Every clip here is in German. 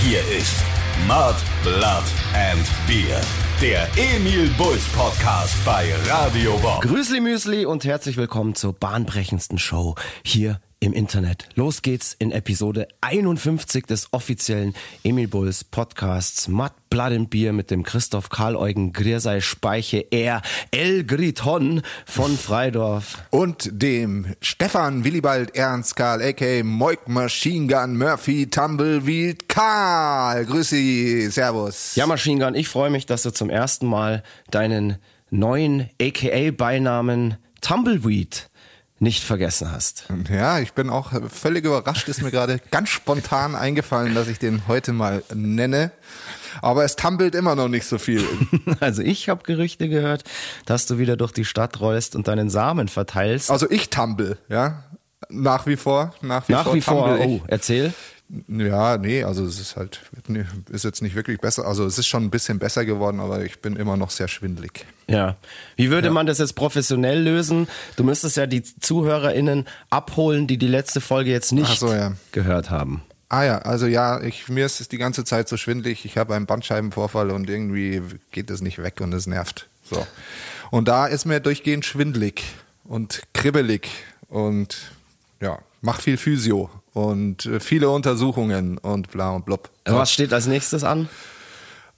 Hier ist Mud, Blood and Beer. Der Emil Bulls Podcast bei Radio Bob. Grüßli Müsli und herzlich willkommen zur bahnbrechendsten Show hier im Internet. Los geht's in Episode 51 des offiziellen Emil Bulls Podcasts Mud, Blood and Beer mit dem Christoph Karl Eugen Griersei Speiche er El Griton von Freidorf. Und dem Stefan Willibald Ernst Karl, a.k.a. Moik Machine Gun Murphy Tumbleweed Karl. Grüß Sie, Servus. Ja, Machine Gun, ich freue mich, dass du zum ersten Mal deinen neuen a.k.a. Tumbleweed nicht vergessen hast. Ja, ich bin auch völlig überrascht, ist mir gerade ganz spontan eingefallen, dass ich den heute mal nenne. Aber es tumbelt immer noch nicht so viel. Also ich habe Gerüchte gehört, dass du wieder durch die Stadt rollst und deinen Samen verteilst. Also ich tumble, ja. Nach wie vor, nach wie Nach vor. wie vor, oh, erzähl. Ja, nee, also es ist halt, ist jetzt nicht wirklich besser. Also es ist schon ein bisschen besser geworden, aber ich bin immer noch sehr schwindlig. Ja. Wie würde man das jetzt professionell lösen? Du müsstest ja die ZuhörerInnen abholen, die die letzte Folge jetzt nicht so, ja. gehört haben. Ah ja, also ja, ich, mir ist es die ganze Zeit so schwindlig. Ich habe einen Bandscheibenvorfall und irgendwie geht es nicht weg und es nervt. So. Und da ist mir durchgehend schwindlig und kribbelig und ja, mach viel Physio und äh, viele Untersuchungen und bla und blub. Was steht als nächstes an?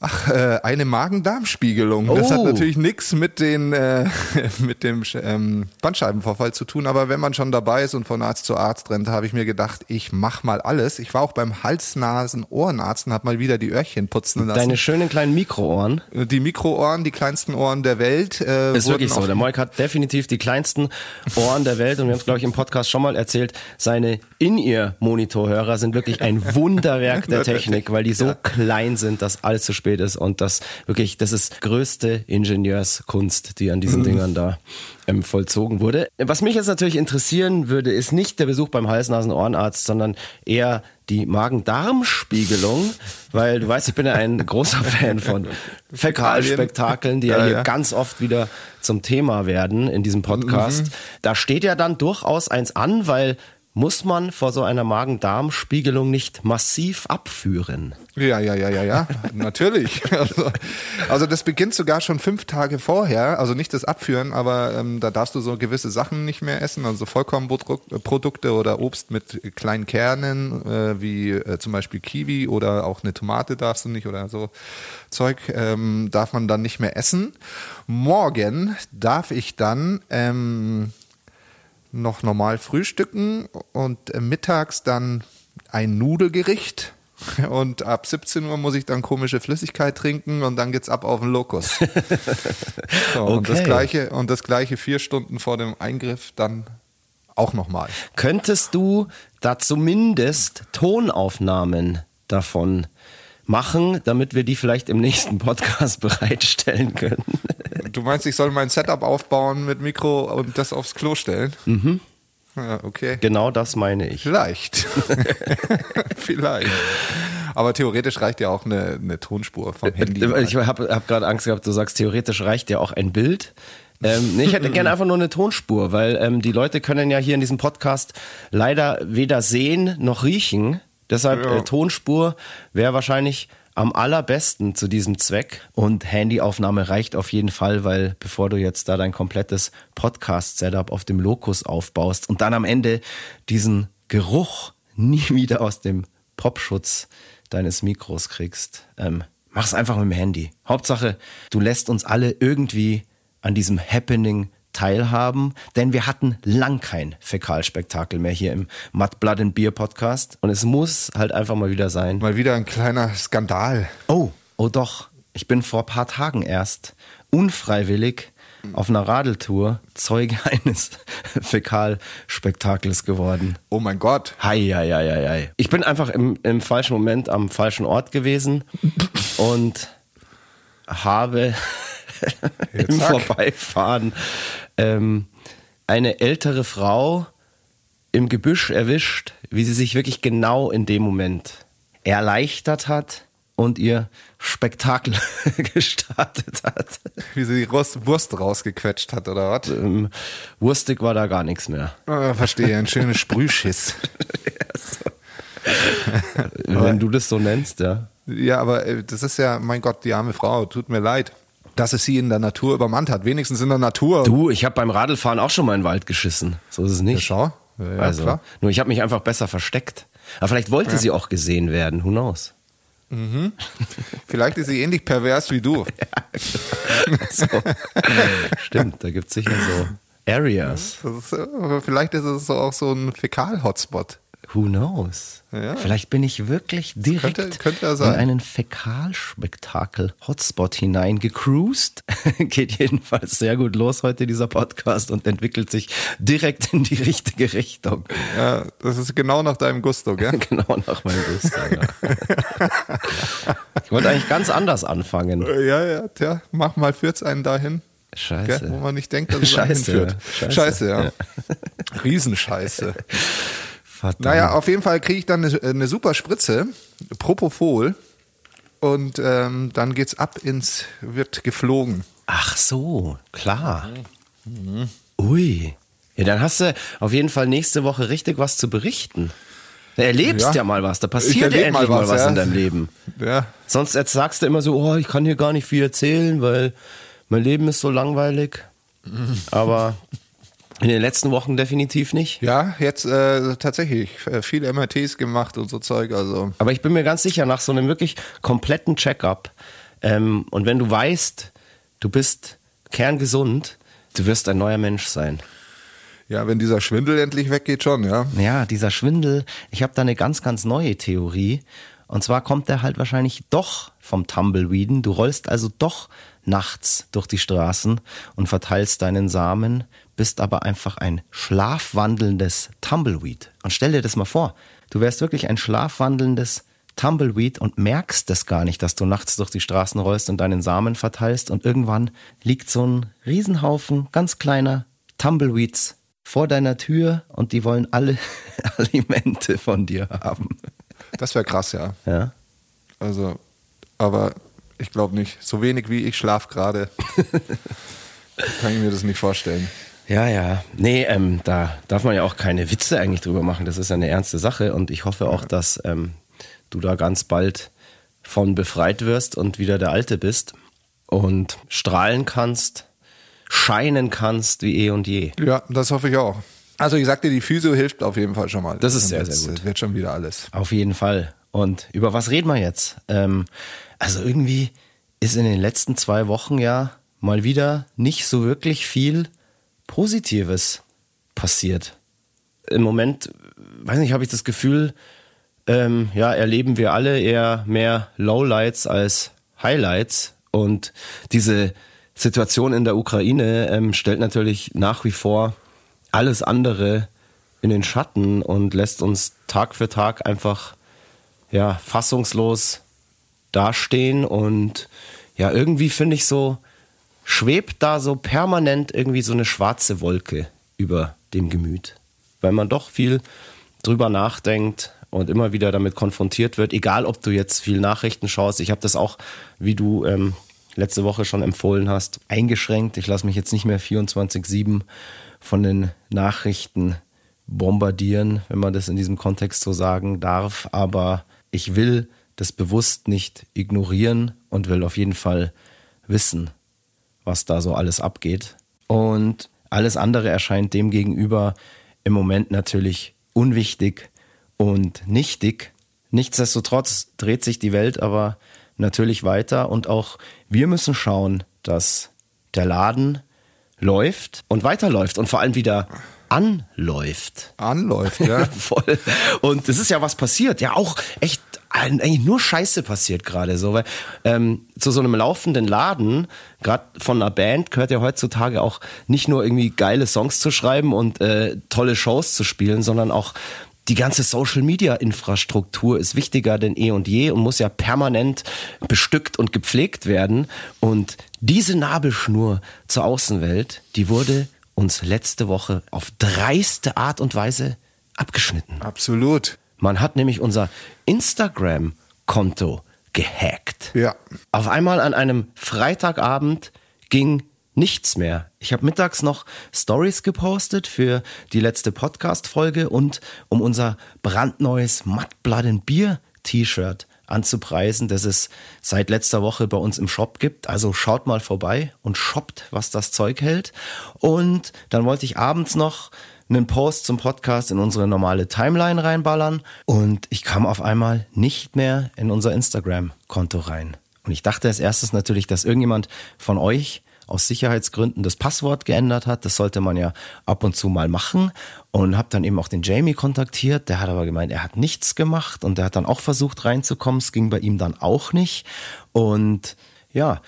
Ach, äh, eine Magen-Darm-Spiegelung. Das hat Oh. natürlich nichts mit den äh, mit dem ähm, Bandscheibenvorfall zu tun, aber wenn man schon dabei ist und von Arzt zu Arzt rennt, habe ich mir gedacht, ich mach mal alles. Ich war auch beim Hals-Nasen-Ohrenarzt und habe mal wieder die Öhrchen putzen lassen. Deine schönen kleinen Mikroohren. die Mikroohren, die kleinsten Ohren der Welt. Äh, Ist wirklich so. Der Moik hat definitiv die kleinsten Ohren der Welt und wir haben es, glaube ich, im Podcast schon mal erzählt. Seine In-Ear-Monitorhörer sind wirklich ein Wunderwerk der Technik, weil die so klein sind, dass alles zu spät ist und das wirklich, das ist größte Ingenieurskunst, die an diesen Dingern da ähm, vollzogen wurde. Was mich jetzt natürlich interessieren würde, ist nicht der Besuch beim Hals-Nasen-Ohrenarzt, sondern eher die Magen-Darm-Spiegelung, weil du weißt, ich bin ja ein großer Fan von Fäkalspektakeln, die ja, Ja, hier ja. ganz oft wieder zum Thema werden in diesem Podcast. Mhm. Da steht ja dann durchaus eins an, weil muss man vor so einer Magen-Darm-Spiegelung nicht massiv abführen? Ja, ja, ja, ja, ja, natürlich. Also, also das beginnt sogar schon fünf Tage vorher, also nicht das Abführen, aber ähm, da darfst du so gewisse Sachen nicht mehr essen, also Vollkornprodukte oder Obst mit kleinen Kernen, äh, wie äh, zum Beispiel Kiwi oder auch eine Tomate darfst du nicht oder so Zeug ähm, darf man dann nicht mehr essen. Morgen darf ich dann ähm, noch normal frühstücken und mittags dann ein Nudelgericht. Und ab 17 Uhr muss ich dann komische Flüssigkeit trinken und dann geht's ab auf den Lokus. so, und, das Okay. gleiche, und das gleiche vier Stunden vor dem Eingriff dann auch nochmal. Könntest du da zumindest Tonaufnahmen davon machen, damit wir die vielleicht im nächsten Podcast bereitstellen können? Du meinst, ich soll mein Setup aufbauen mit Mikro und das aufs Klo stellen? Mhm. Ja, okay. Genau das meine ich. Vielleicht. Vielleicht. Aber theoretisch reicht ja auch eine, eine Tonspur vom Handy. Ich habe hab gerade Angst gehabt, du sagst, theoretisch reicht ja auch ein Bild. Ähm, nee, ich hätte gerne einfach nur eine Tonspur, weil ähm, die Leute können ja hier in diesem Podcast leider weder sehen noch riechen. Deshalb Ja. äh, Tonspur wäre wahrscheinlich am allerbesten zu diesem Zweck. Und Handyaufnahme reicht auf jeden Fall, weil bevor du jetzt da dein komplettes Podcast-Setup auf dem Lokus aufbaust und dann am Ende diesen Geruch nie wieder aus dem Popschutz deines Mikros kriegst, ähm, mach's einfach mit dem Handy. Hauptsache, du lässt uns alle irgendwie an diesem Happening teilhaben, denn wir hatten lang kein Fäkalspektakel mehr hier im Mud Blood and Beer Podcast und es muss halt einfach mal wieder sein. Mal wieder ein kleiner Skandal. Oh, oh doch, ich bin vor ein paar Tagen erst unfreiwillig auf einer Radeltour Zeuge eines Fäkalspektakels geworden. Oh mein Gott. Hei, hei, hei, hei. Ich bin einfach im, im falschen Moment am falschen Ort gewesen und habe im zack. Vorbeifahren ähm, eine ältere Frau im Gebüsch erwischt, wie sie sich wirklich genau in dem Moment erleichtert hat und ihr Spektakel gestartet hat. Wie sie die Wurst rausgequetscht hat, oder was? Ähm, wurstig war da gar nichts mehr. Ah, verstehe, ein schönes Sprühschiss. Wenn du das so nennst, ja. Ja, aber äh, das ist ja, mein Gott, die arme Frau, tut mir leid, dass es sie in der Natur übermannt hat. Wenigstens in der Natur. Du, ich habe beim Radlfahren auch schon mal in den Wald geschissen. So ist es Ja, nicht. schau. Ja, ja, also, klar. nur ich habe mich einfach besser versteckt. Aber vielleicht wollte sie auch gesehen werden, who knows? Vielleicht ist sie ähnlich pervers wie du. So. Stimmt, da gibt's sicher so Areas. Ist, äh, vielleicht ist es auch so ein Fäkal-Hotspot. Who knows? Ja. Vielleicht bin ich wirklich direkt Könnte- könnte ja in einen Fäkalspektakel-Hotspot hineingecruised. Geht jedenfalls sehr gut los heute, dieser Podcast, und entwickelt sich direkt in die richtige Richtung. Ja, das ist genau nach deinem Gusto, gell? Genau nach meinem Gusto. Ja. ich wollte eigentlich ganz anders anfangen. Ja, ja, tja, mach mal führt's einen dahin. Scheiße. Gell? Wo man nicht denkt, dass es einen Scheiße, hinführt. Scheiße. Scheiße, ja. Riesenscheiße. Verdammt. Naja, auf jeden Fall kriege ich dann eine, eine super Spritze, Propofol. Und ähm, dann geht's ab ins, wird geflogen. Ach so, klar. Ui. Ja, dann hast du auf jeden Fall nächste Woche richtig was zu berichten. Du erlebst ja, Ja. mal was, da passiert ja endlich mal mal was, was, ja. in deinem Leben. Ja, Sonst jetzt sagst du immer so, oh, ich kann hier gar nicht viel erzählen, weil mein Leben ist so langweilig. Aber in den letzten Wochen definitiv nicht. ja jetzt äh, tatsächlich äh, viele MRTs gemacht und so Zeug. Also Aber ich bin mir ganz sicher, nach so einem wirklich kompletten Check-up ähm, und wenn du weißt, du bist kerngesund, du wirst ein neuer Mensch sein. ja, wenn dieser Schwindel endlich weggeht, schon, ja. Ja, dieser Schwindel, ich habe da eine ganz, ganz neue Theorie. Und zwar kommt der halt wahrscheinlich doch vom Tumbleweeden. Du rollst also doch nachts durch die Straßen und verteilst deinen Samen, bist aber einfach ein schlafwandelndes Tumbleweed. Und stell dir das mal vor, du wärst wirklich ein schlafwandelndes Tumbleweed und merkst das gar nicht, dass du nachts durch die Straßen rollst und deinen Samen verteilst und irgendwann liegt so ein Riesenhaufen ganz kleiner Tumbleweeds vor deiner Tür und die wollen alle Alimente von dir haben. Das wäre krass, ja. Ja. Also, aber ich glaube nicht. So wenig wie ich schlaf gerade, kann ich mir das nicht vorstellen. Ja, ja. Nee, ähm, da darf man ja auch keine Witze eigentlich drüber machen. Das ist ja eine ernste Sache und ich hoffe auch, dass ähm, du da ganz bald von befreit wirst und wieder der Alte bist und strahlen kannst, scheinen kannst wie eh und je. Ja, das hoffe ich auch. Also ich sagte, die Physio hilft auf jeden Fall schon mal. Das ist sehr, sehr gut. äh, Wird schon wieder alles. Auf jeden Fall. Und über was reden wir jetzt? Ähm, also irgendwie ist in den letzten zwei Wochen ja mal wieder nicht so wirklich viel Positives passiert. Im Moment, weiß nicht, habe ich das Gefühl, ähm, ja, erleben wir alle eher mehr Lowlights als Highlights. Und diese Situation in der Ukraine ähm, stellt natürlich nach wie vor alles andere in den Schatten und lässt uns Tag für Tag einfach ja, fassungslos dastehen. Und ja, irgendwie finde ich so, schwebt da so permanent irgendwie so eine schwarze Wolke über dem Gemüt. Weil man doch viel drüber nachdenkt und immer wieder damit konfrontiert wird, egal ob du jetzt viel Nachrichten schaust. Ich habe das auch, wie du ähm, letzte Woche schon empfohlen hast, eingeschränkt. Ich lasse mich jetzt nicht mehr 24-7 von den Nachrichten bombardieren, wenn man das in diesem Kontext so sagen darf. Aber ich will das bewusst nicht ignorieren und will auf jeden Fall wissen, was da so alles abgeht. Und alles andere erscheint dem gegenüber im Moment natürlich unwichtig und nichtig. Nichtsdestotrotz dreht sich die Welt aber natürlich weiter und auch wir müssen schauen, dass der Laden läuft und weiterläuft und vor allem wieder anläuft. Anläuft, ja. Voll. Und es ist ja was passiert. Ja, auch echt eigentlich nur Scheiße passiert gerade so, weil ähm, zu so einem laufenden Laden, gerade von einer Band, gehört ja heutzutage auch nicht nur irgendwie geile Songs zu schreiben und äh, tolle Shows zu spielen, sondern auch die ganze Social Media Infrastruktur ist wichtiger denn eh und je und muss ja permanent bestückt und gepflegt werden. Und diese Nabelschnur zur Außenwelt, die wurde uns letzte Woche auf dreiste Art und Weise abgeschnitten. Absolut. Man hat nämlich unser Instagram-Konto gehackt. Ja. Auf einmal an einem Freitagabend ging nichts mehr. Ich habe mittags noch Stories gepostet für die letzte Podcast-Folge und um unser brandneues Matt Blood and Beer T-Shirt anzupreisen, das es seit letzter Woche bei uns im Shop gibt. Also schaut mal vorbei und shoppt, was das Zeug hält. Und dann wollte ich abends noch einen Post zum Podcast in unsere normale Timeline reinballern und ich kam auf einmal nicht mehr in unser Instagram-Konto rein. Und ich dachte als erstes natürlich, dass irgendjemand von euch aus Sicherheitsgründen das Passwort geändert hat. Das sollte man ja ab und zu mal machen. Und habe dann eben auch den Jamie kontaktiert. Der hat aber gemeint, er hat nichts gemacht und der hat dann auch versucht reinzukommen. Es ging bei ihm dann auch nicht. Und ja,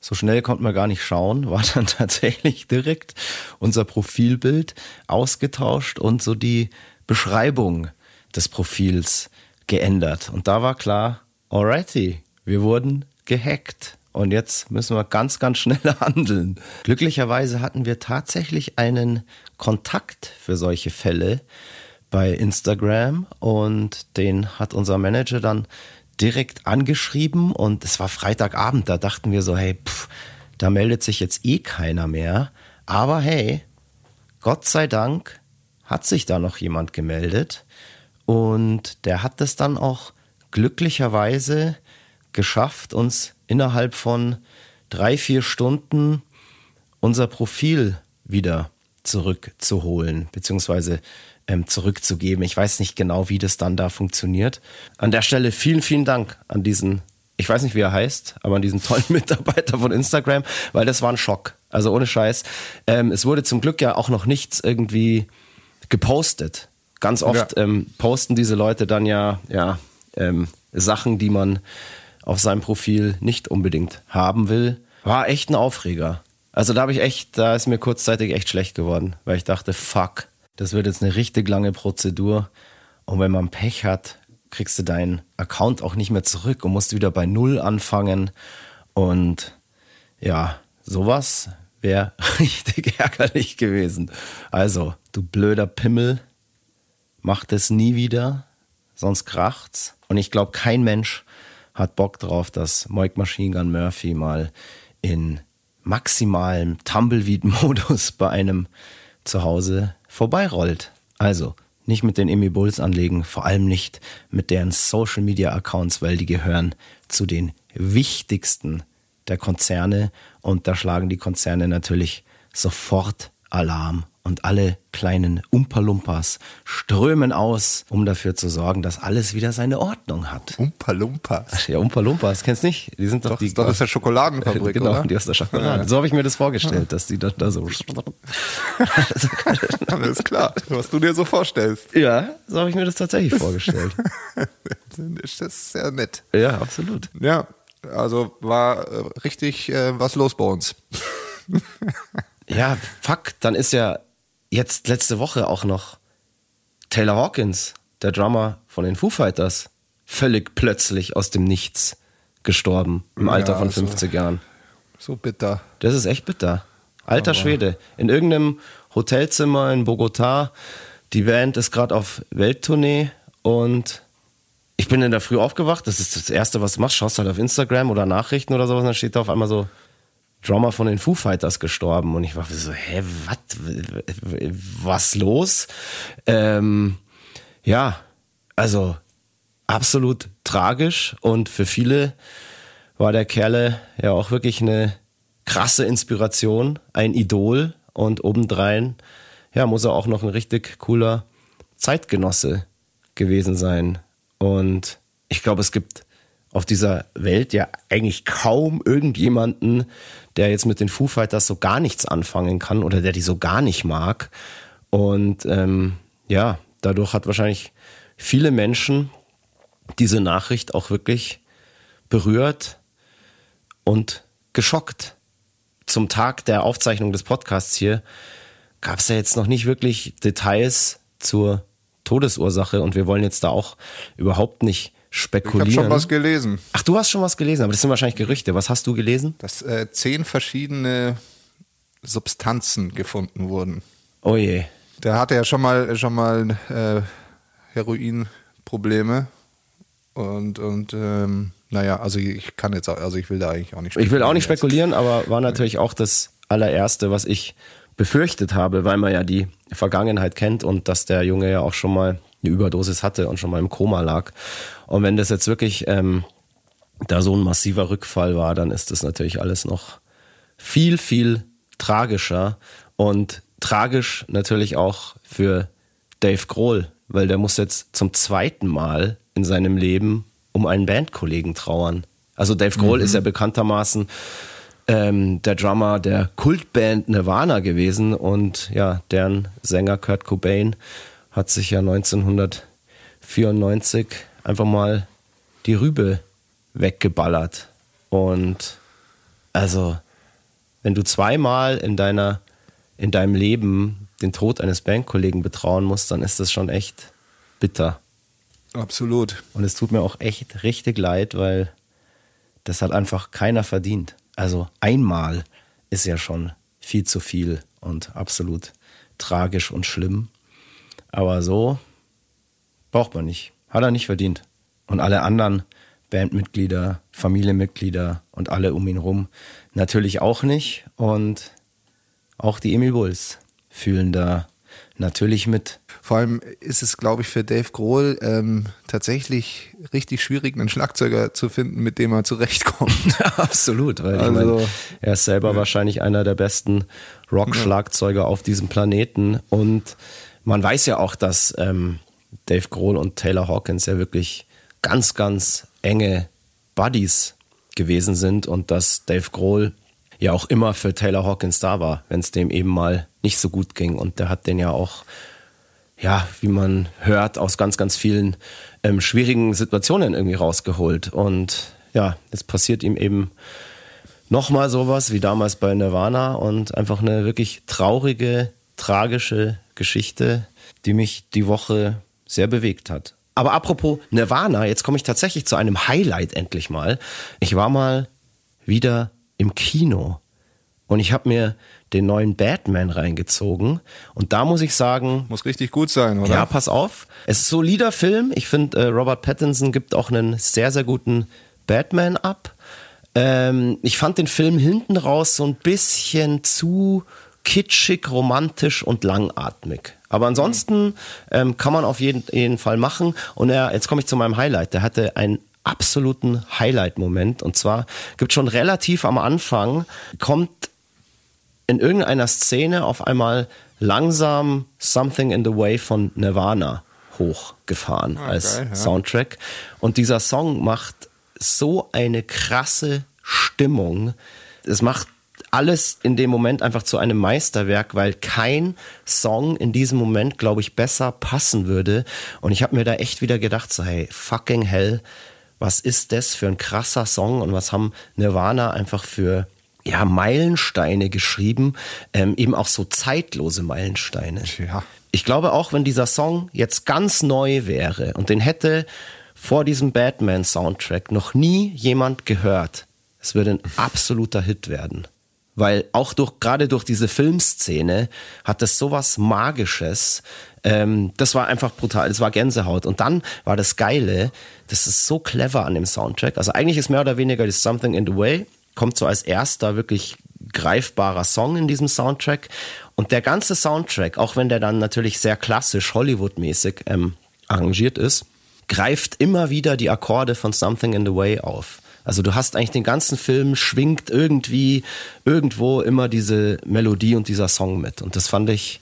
so schnell konnten wir gar nicht schauen, war dann tatsächlich direkt unser Profilbild ausgetauscht und so die Beschreibung des Profils geändert. Und da war klar, alrighty, wir wurden gehackt. Und jetzt müssen wir ganz, ganz schnell handeln. Glücklicherweise hatten wir tatsächlich einen Kontakt für solche Fälle bei Instagram und den hat unser Manager dann direkt angeschrieben und es war Freitagabend, da dachten wir so, hey, pff, da meldet sich jetzt eh keiner mehr. Aber hey, Gott sei Dank hat sich da noch jemand gemeldet und der hat es dann auch glücklicherweise geschafft, uns innerhalb von drei, vier Stunden unser Profil wieder zurückzuholen, beziehungsweise ähm, zurückzugeben. Ich weiß nicht genau, wie das dann da funktioniert. An der Stelle vielen, vielen Dank an diesen, ich weiß nicht, wie er heißt, aber an diesen tollen Mitarbeiter von Instagram, weil das war ein Schock. Also ohne Scheiß. Ähm, es wurde zum Glück ja auch noch nichts irgendwie gepostet. Ganz oft ja. ähm, posten diese Leute dann ja, ja ähm, Sachen, die man auf seinem Profil nicht unbedingt haben will. War echt ein Aufreger. Also da habe ich echt, da ist mir kurzzeitig echt schlecht geworden, weil ich dachte, fuck, das wird jetzt eine richtig lange Prozedur. Und wenn man Pech hat, kriegst du deinen Account auch nicht mehr zurück und musst wieder bei Null anfangen. Und ja, sowas wäre richtig ärgerlich gewesen. Also, du blöder Pimmel, mach das nie wieder, sonst kracht's. Und ich glaube, kein Mensch hat Bock drauf, dass Moik Machine Gun Murphy mal in maximalem Tumbleweed-Modus bei einem zu Hause vorbeirollt. Also nicht mit den Emmy Bulls anlegen, vor allem nicht mit deren Social Media Accounts, weil die gehören zu den wichtigsten der Konzerne und da schlagen die Konzerne natürlich sofort Alarm und alle kleinen Umpalumpas strömen aus, um dafür zu sorgen, dass alles wieder seine Ordnung hat. Umpalumpas? Ja, Umpalumpas, kennst du nicht? Die sind doch, doch die. Das ist der Schokoladenfabrik, Genau, oder? die aus der Schokolade. Ja. So habe ich mir das vorgestellt, dass die dann da so. Alles klar, was du dir so vorstellst. Ja, so habe ich mir das tatsächlich vorgestellt. das ist sehr nett. Ja, absolut. Ja, also war äh, richtig äh, was los bei uns. ja, fuck, dann ist ja jetzt letzte Woche auch noch Taylor Hawkins, der Drummer von den Foo Fighters, völlig plötzlich aus dem Nichts gestorben im Alter ja, von 50 so, Jahren. So bitter. Das ist echt bitter. Alter Aber Schwede. In irgendeinem Hotelzimmer in Bogotá. Die Band ist gerade auf Welttournee und ich bin in der Früh aufgewacht. Das ist das Erste, was du machst. Schaust halt auf Instagram oder Nachrichten oder sowas und dann steht da auf einmal so Drummer von den Foo Fighters gestorben. Und ich war so, hä, wat, was los? Ähm, ja, also absolut tragisch und für viele war der Kerle ja auch wirklich eine krasse Inspiration, ein Idol und obendrein, ja, muss er auch noch ein richtig cooler Zeitgenosse gewesen sein. Und ich glaube, es gibt auf dieser Welt ja eigentlich kaum irgendjemanden, der jetzt mit den Foo Fighters so gar nichts anfangen kann oder der die so gar nicht mag. Und ähm, ja, dadurch hat wahrscheinlich viele Menschen diese Nachricht auch wirklich berührt und geschockt. Zum Tag der Aufzeichnung des Podcasts hier gab es ja jetzt noch nicht wirklich Details zur Todesursache und wir wollen jetzt da auch überhaupt nicht spekulieren. Ich habe schon was gelesen. Ach, du hast schon was gelesen, aber das sind wahrscheinlich Gerüchte. Was hast du gelesen? Dass äh, zehn verschiedene Substanzen gefunden wurden. Oh je. Der hatte ja schon mal schon mal äh, Heroinprobleme und und ähm, naja, also ich kann jetzt auch, also ich will da eigentlich auch nicht spekulieren. Ich will auch nicht spekulieren, aber war natürlich auch das allererste, was ich befürchtet habe, weil man ja die Vergangenheit kennt und dass der Junge ja auch schon mal eine Überdosis hatte und schon mal im Koma lag. Und wenn das jetzt wirklich ähm, da so ein massiver Rückfall war, dann ist das natürlich alles noch viel, viel tragischer und tragisch natürlich auch für Dave Grohl, weil der muss jetzt zum zweiten Mal in seinem Leben um einen Bandkollegen trauern. Also Dave Grohl mhm. ist ja bekanntermaßen ähm, der Drummer der Kultband Nirvana gewesen und ja, deren Sänger Kurt Cobain hat sich ja 1994 einfach mal die Rübe weggeballert. Und also, wenn du zweimal in deiner, in deinem Leben den Tod eines Bandkollegen betrauen musst, dann ist das schon echt bitter. Absolut. Und es tut mir auch echt richtig leid, weil das hat einfach keiner verdient. Also einmal ist ja schon viel zu viel und absolut tragisch und schlimm. Aber so braucht man nicht. Hat er nicht verdient. Und alle anderen Bandmitglieder, Familienmitglieder und alle um ihn rum natürlich auch nicht. Und auch die Emil Bulls fühlen da natürlich mit. Vor allem ist es, glaube ich, für Dave Grohl ähm, tatsächlich richtig schwierig, einen Schlagzeuger zu finden, mit dem er zurechtkommt. Absolut, weil also, ich mein, er ist selber ja. wahrscheinlich einer der besten Rock-Schlagzeuger ja. auf diesem Planeten. Und man weiß ja auch, dass ähm, Dave Grohl und Taylor Hawkins ja wirklich ganz, ganz enge Buddies gewesen sind und dass Dave Grohl ja auch immer für Taylor Hawkins da war, wenn es dem eben mal nicht so gut ging. Und der hat den ja auch, ja, wie man hört, aus ganz, ganz vielen ähm, schwierigen Situationen irgendwie rausgeholt. Und ja, es passiert ihm eben nochmal sowas wie damals bei Nirvana und einfach eine wirklich traurige, tragische Geschichte, die mich die Woche sehr bewegt hat. Aber apropos Nirvana, jetzt komme ich tatsächlich zu einem Highlight endlich mal. Ich war mal wieder im Kino und ich habe mir den neuen Batman reingezogen und da muss ich sagen, muss richtig gut sein, oder? Ja, pass auf. Es ist ein solider Film. Ich finde, äh, Robert Pattinson gibt auch einen sehr sehr guten Batman ab. Ähm, ich fand den Film hinten raus so ein bisschen zu kitschig, romantisch und langatmig. Aber ansonsten ähm, kann man auf jeden, jeden Fall machen. Und er, jetzt komme ich zu meinem Highlight. Der hatte ein absoluten Highlight-Moment. Und zwar gibt schon relativ am Anfang, kommt in irgendeiner Szene auf einmal langsam Something in the Way von Nirvana hochgefahren ah, als ja. Soundtrack. Und dieser Song macht so eine krasse Stimmung. Es macht alles in dem Moment einfach zu einem Meisterwerk, weil kein Song in diesem Moment, glaube ich, besser passen würde. Und ich habe mir da echt wieder gedacht, so hey, fucking hell, was ist das für ein krasser Song und was haben Nirvana einfach für ja, Meilensteine geschrieben, ähm, eben auch so zeitlose Meilensteine. Ja. Ich glaube auch, wenn dieser Song jetzt ganz neu wäre und den hätte vor diesem Batman-Soundtrack noch nie jemand gehört, es würde ein absoluter Hit werden. Weil auch durch, gerade durch diese Filmszene hat das sowas Magisches, ähm, das war einfach brutal, das war Gänsehaut. Und dann war das Geile, das ist so clever an dem Soundtrack. Also eigentlich ist mehr oder weniger das Something in the Way, kommt so als erster wirklich greifbarer Song in diesem Soundtrack. Und der ganze Soundtrack, auch wenn der dann natürlich sehr klassisch Hollywood-mäßig ähm, arrangiert ist, greift immer wieder die Akkorde von Something in the Way auf. Also du hast eigentlich den ganzen Film, schwingt irgendwie irgendwo immer diese Melodie und dieser Song mit. Und das fand ich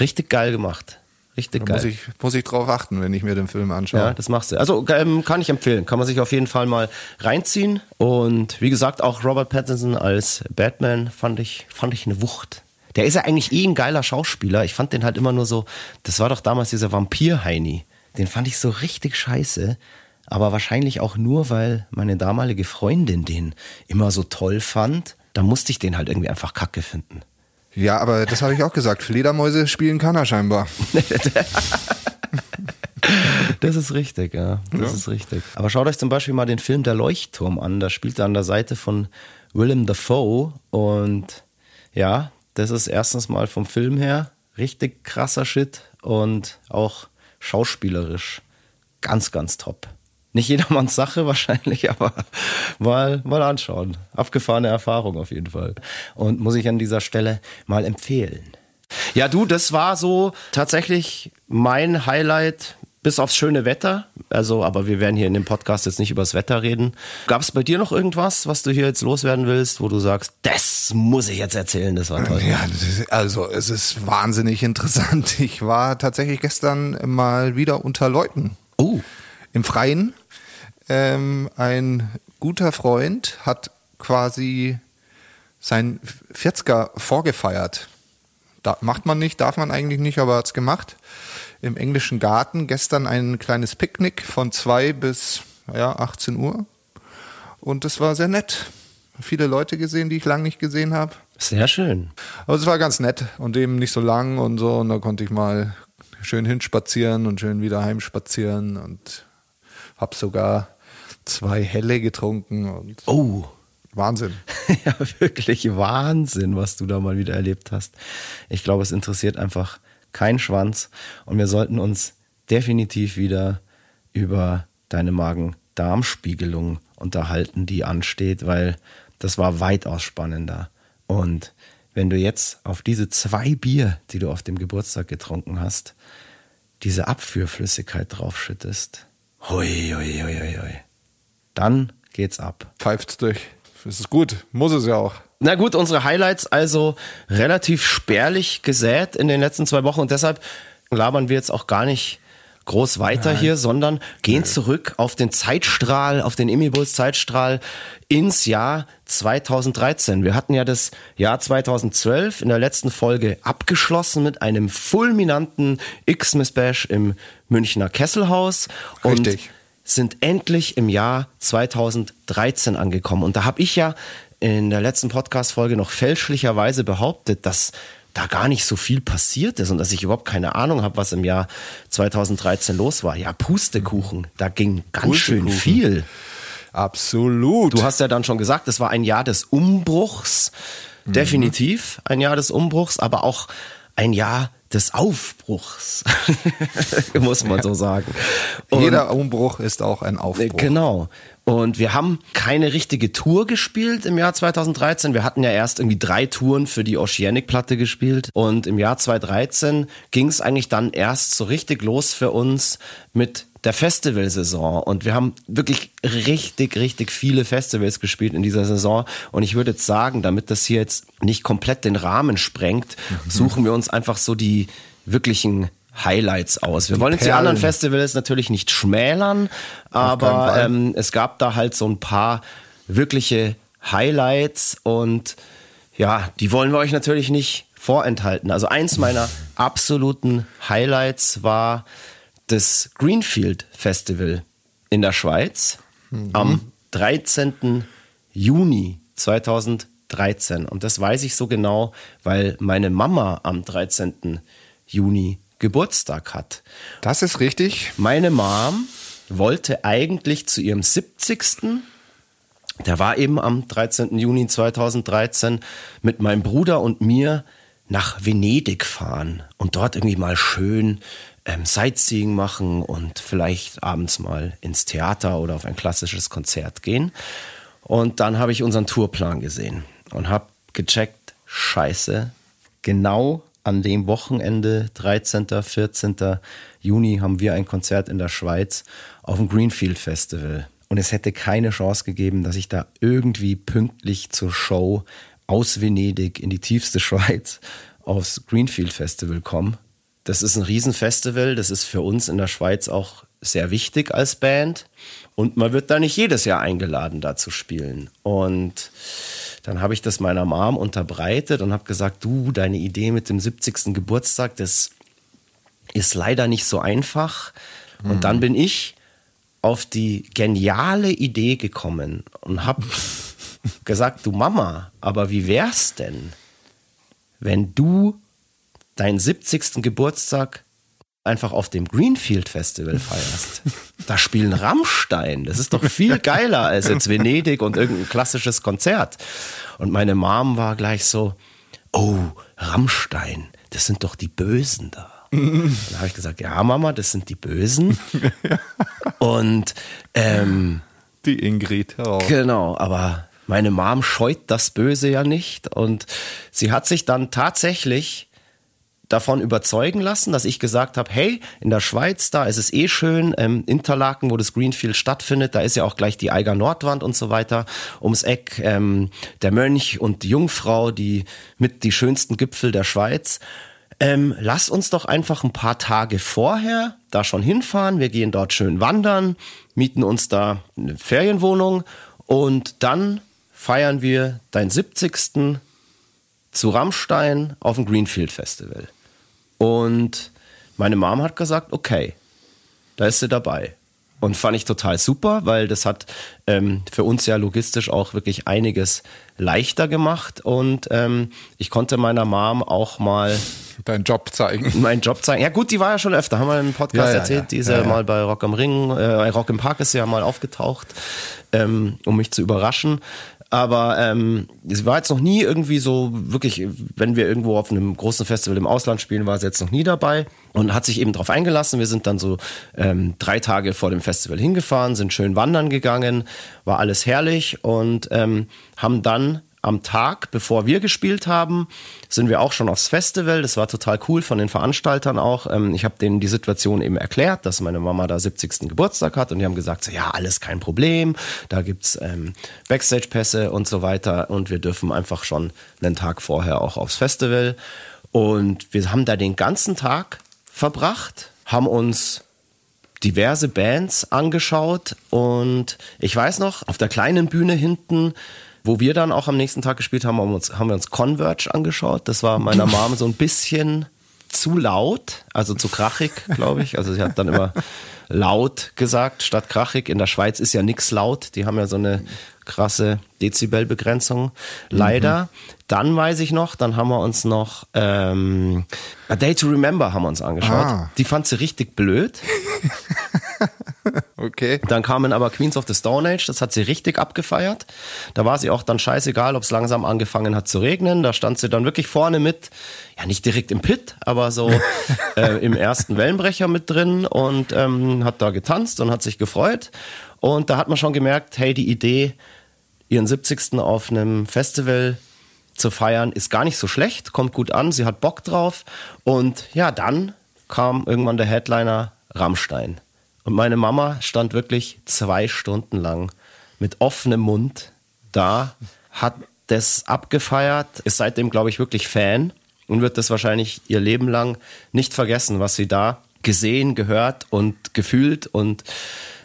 richtig geil gemacht. Richtig da geil. Muss ich, muss ich drauf achten, wenn ich mir den Film anschaue. Ja, das machst du. Also ähm, kann ich empfehlen. Kann man sich auf jeden Fall mal reinziehen. Und wie gesagt, auch Robert Pattinson als Batman fand ich, fand ich eine Wucht. Der ist ja eigentlich eh ein geiler Schauspieler. Ich fand den halt immer nur so, das war doch damals dieser Vampir-Heini. Den fand ich so richtig scheiße. Aber wahrscheinlich auch nur, weil meine damalige Freundin den immer so toll fand. Da musste ich den halt irgendwie einfach kacke finden. Ja, aber das habe ich auch gesagt. Fledermäuse spielen kann er scheinbar. Das ist richtig, ja. Das ja. ist richtig. Aber schaut euch zum Beispiel mal den Film Der Leuchtturm an. Da spielt er an der Seite von Willem Dafoe. Und ja, das ist erstens mal vom Film her richtig krasser Shit und auch schauspielerisch ganz, ganz top. Nicht jedermanns Sache wahrscheinlich, aber mal, mal anschauen. Abgefahrene Erfahrung auf jeden Fall. Und muss ich an dieser Stelle mal empfehlen. Ja, du, das war so tatsächlich mein Highlight bis aufs schöne Wetter. Also, aber wir werden hier in dem Podcast jetzt nicht über das Wetter reden. Gab es bei dir noch irgendwas, was du hier jetzt loswerden willst, wo du sagst, das muss ich jetzt erzählen, das war toll? Ja, also es ist wahnsinnig interessant. Ich war tatsächlich gestern mal wieder unter Leuten. Oh. Im Freien. Ähm, ein guter Freund hat quasi sein 40er vorgefeiert. Da macht man nicht, darf man eigentlich nicht, aber hat es gemacht im englischen Garten gestern ein kleines Picknick von 2 bis ja, 18 Uhr. Und es war sehr nett. Viele Leute gesehen, die ich lange nicht gesehen habe. Sehr schön. Aber es war ganz nett und eben nicht so lang und so. Und da konnte ich mal schön hinspazieren und schön wieder heimspazieren und habe sogar zwei Helle getrunken. Und oh. Wahnsinn. ja, wirklich Wahnsinn, was du da mal wieder erlebt hast. Ich glaube, es interessiert einfach kein Schwanz. Und wir sollten uns definitiv wieder über deine Magen-Darm-Spiegelung unterhalten, die ansteht, weil das war weitaus spannender. Und wenn du jetzt auf diese zwei Bier, die du auf dem Geburtstag getrunken hast, diese Abführflüssigkeit draufschüttest, hui, hui, hui, hui, dann geht's ab. Pfeift's durch. Das ist gut. Muss es ja auch. Na gut, unsere Highlights also relativ spärlich gesät in den letzten zwei Wochen und deshalb labern wir jetzt auch gar nicht groß weiter Nein. hier, sondern gehen Nö. zurück auf den Zeitstrahl, auf den Imibulls Zeitstrahl ins Jahr 2013. Wir hatten ja das Jahr 2012 in der letzten Folge abgeschlossen mit einem fulminanten Xmas Bash im Münchner Kesselhaus. Richtig. Und sind endlich im Jahr 2013 angekommen. Und da habe ich ja in der letzten Podcast-Folge noch fälschlicherweise behauptet, dass da gar nicht so viel passiert ist und dass ich überhaupt keine Ahnung habe, was im Jahr 2013 los war. Ja, Pustekuchen, da ging ganz schön viel. Absolut. Du hast ja dann schon gesagt, es war ein Jahr des Umbruchs. Mhm. Definitiv ein Jahr des Umbruchs, aber auch ein Jahr des Aufbruchs, muss man so sagen. Und Jeder Umbruch ist auch ein Aufbruch. Genau. Und wir haben keine richtige Tour gespielt im Jahr 2013. Wir hatten ja erst irgendwie drei Touren für die Oceanic-Platte gespielt. Und im Jahr 2013 ging es eigentlich dann erst so richtig los für uns mit der Festivalsaison. Und wir haben wirklich richtig, richtig viele Festivals gespielt in dieser Saison. Und ich würde jetzt sagen, damit das hier jetzt nicht komplett den Rahmen sprengt, mhm. suchen wir uns einfach so die wirklichen Highlights aus. Wir die wollen jetzt Perlen. die anderen Festivals natürlich nicht schmälern, aber ähm, es gab da halt so ein paar wirkliche Highlights und ja, die wollen wir euch natürlich nicht vorenthalten. Also eins meiner absoluten Highlights war das Greenfield Festival in der Schweiz mhm. am 13. Juni 2013. Und das weiß ich so genau, weil meine Mama am 13. Juni Geburtstag hat. Das ist richtig. Meine Mom wollte eigentlich zu ihrem 70. Der war eben am 13. Juni 2013 mit meinem Bruder und mir nach Venedig fahren und dort irgendwie mal schön ähm, Sightseeing machen und vielleicht abends mal ins Theater oder auf ein klassisches Konzert gehen. Und dann habe ich unseren Tourplan gesehen und habe gecheckt, scheiße, genau an dem Wochenende, 13., 14. Juni, haben wir ein Konzert in der Schweiz auf dem Greenfield Festival. Und es hätte keine Chance gegeben, dass ich da irgendwie pünktlich zur Show aus Venedig in die tiefste Schweiz aufs Greenfield Festival komme. Das ist ein Riesenfestival, das ist für uns in der Schweiz auch sehr wichtig als Band. Und man wird da nicht jedes Jahr eingeladen, da zu spielen. Und dann habe ich das meiner Mom unterbreitet und habe gesagt, du, deine Idee mit dem 70. Geburtstag, das ist leider nicht so einfach. Mhm. Und dann bin ich auf die geniale Idee gekommen und habe gesagt, du Mama, aber wie wär's denn, wenn du deinen 70. Geburtstag einfach auf dem Greenfield Festival feierst. Da spielen Rammstein. Das ist doch viel geiler als jetzt Venedig und irgendein klassisches Konzert. Und meine Mom war gleich so, oh, Rammstein, das sind doch die Bösen da. dann habe ich gesagt, ja Mama, das sind die Bösen. Und ähm, Die Ingrid. Oh. Genau, aber meine Mom scheut das Böse ja nicht und sie hat sich dann tatsächlich davon überzeugen lassen, dass ich gesagt habe, hey, in der Schweiz, da ist es eh schön, ähm, Interlaken, wo das Greenfield stattfindet, da ist ja auch gleich die Eiger Nordwand und so weiter, ums Eck, ähm, der Mönch und die Jungfrau, die mit die schönsten Gipfel der Schweiz. Ähm, lass uns doch einfach ein paar Tage vorher da schon hinfahren. Wir gehen dort schön wandern, mieten uns da eine Ferienwohnung und dann feiern wir deinen 70. zu Rammstein auf dem Greenfield Festival. Und meine Mom hat gesagt, okay, da ist sie dabei. Und fand ich total super, weil das hat ähm, für uns ja logistisch auch wirklich einiges leichter gemacht. Und ähm, ich konnte meiner Mom auch mal Deinen Job zeigen. meinen Job zeigen. Ja gut, die war ja schon öfter, haben wir im Podcast Ja, ja, erzählt. ja. Die ist ja, mal bei Rock am Ring, äh, Rock im Park ist sie ja mal aufgetaucht, ähm, um mich zu überraschen. Aber ähm, sie war jetzt noch nie irgendwie so wirklich, wenn wir irgendwo auf einem großen Festival im Ausland spielen, war sie jetzt noch nie dabei und hat sich eben darauf eingelassen. Wir sind dann so ähm, drei Tage vor dem Festival hingefahren, sind schön wandern gegangen, war alles herrlich und ähm, haben dann am Tag, bevor wir gespielt haben, sind wir auch schon aufs Festival. Das war total cool von den Veranstaltern auch. Ähm, Ich habe denen die Situation eben erklärt, dass meine Mama da 70. Geburtstag hat und die haben gesagt, so, ja, alles kein Problem. Da gibt's ähm, Backstage-Pässe und so weiter und wir dürfen einfach schon einen Tag vorher auch aufs Festival. Und wir haben da den ganzen Tag verbracht, haben uns diverse Bands angeschaut und ich weiß noch, auf der kleinen Bühne hinten, wo wir dann auch am nächsten Tag gespielt haben, haben wir uns, haben wir uns Converge angeschaut. Das war meiner Mom so ein bisschen zu laut, also zu krachig, glaube ich. Also sie hat dann immer laut gesagt statt krachig. In der Schweiz ist ja nix laut. Die haben ja so eine krasse Dezibelbegrenzung. Leider. Dann weiß ich noch, dann haben wir uns noch ähm, A Day to Remember haben wir uns angeschaut. Ah. Die fand sie richtig blöd. Okay. Dann kamen aber Queens of the Stone Age, das hat sie richtig abgefeiert. Da war sie auch dann scheißegal, ob es langsam angefangen hat zu regnen. Da stand sie dann wirklich vorne mit, ja nicht direkt im Pit, aber so äh, im ersten Wellenbrecher mit drin und ähm, hat da getanzt und hat sich gefreut. Und da hat man schon gemerkt, hey, die Idee, ihren 70. auf einem Festival zu feiern, ist gar nicht so schlecht, kommt gut an, sie hat Bock drauf. Und ja, dann kam irgendwann der Headliner Rammstein. Und meine Mama stand wirklich zwei Stunden lang mit offenem Mund da, hat das abgefeiert, ist seitdem, glaube ich, wirklich Fan und wird das wahrscheinlich ihr Leben lang nicht vergessen, was sie da gesehen, gehört und gefühlt und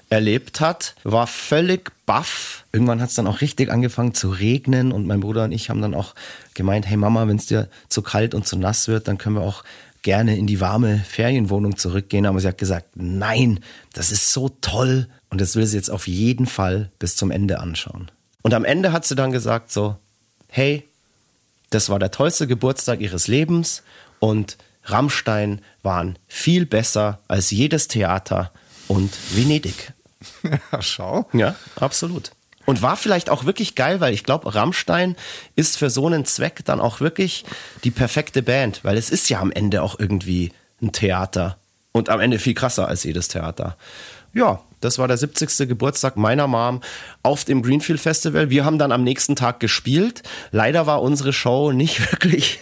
erlebt hat, war völlig baff. Irgendwann hat es dann auch richtig angefangen zu regnen und mein Bruder und ich haben dann auch gemeint, hey Mama, wenn es dir zu kalt und zu nass wird, dann können wir auch gerne in die warme Ferienwohnung zurückgehen. Aber sie hat gesagt, nein, das ist so toll und das will sie jetzt auf jeden Fall bis zum Ende anschauen. Und am Ende hat sie dann gesagt so, hey, das war der tollste Geburtstag ihres Lebens und Rammstein waren viel besser als jedes Theater und Venedig. Ja, schau. Ja, absolut. Und war vielleicht auch wirklich geil, weil ich glaube, Rammstein ist für so einen Zweck dann auch wirklich die perfekte Band, weil es ist ja am Ende auch irgendwie ein Theater und am Ende viel krasser als jedes Theater. Ja, das war der 70. Geburtstag meiner Mom auf dem Greenfield Festival. Wir haben dann am nächsten Tag gespielt. Leider war unsere Show nicht wirklich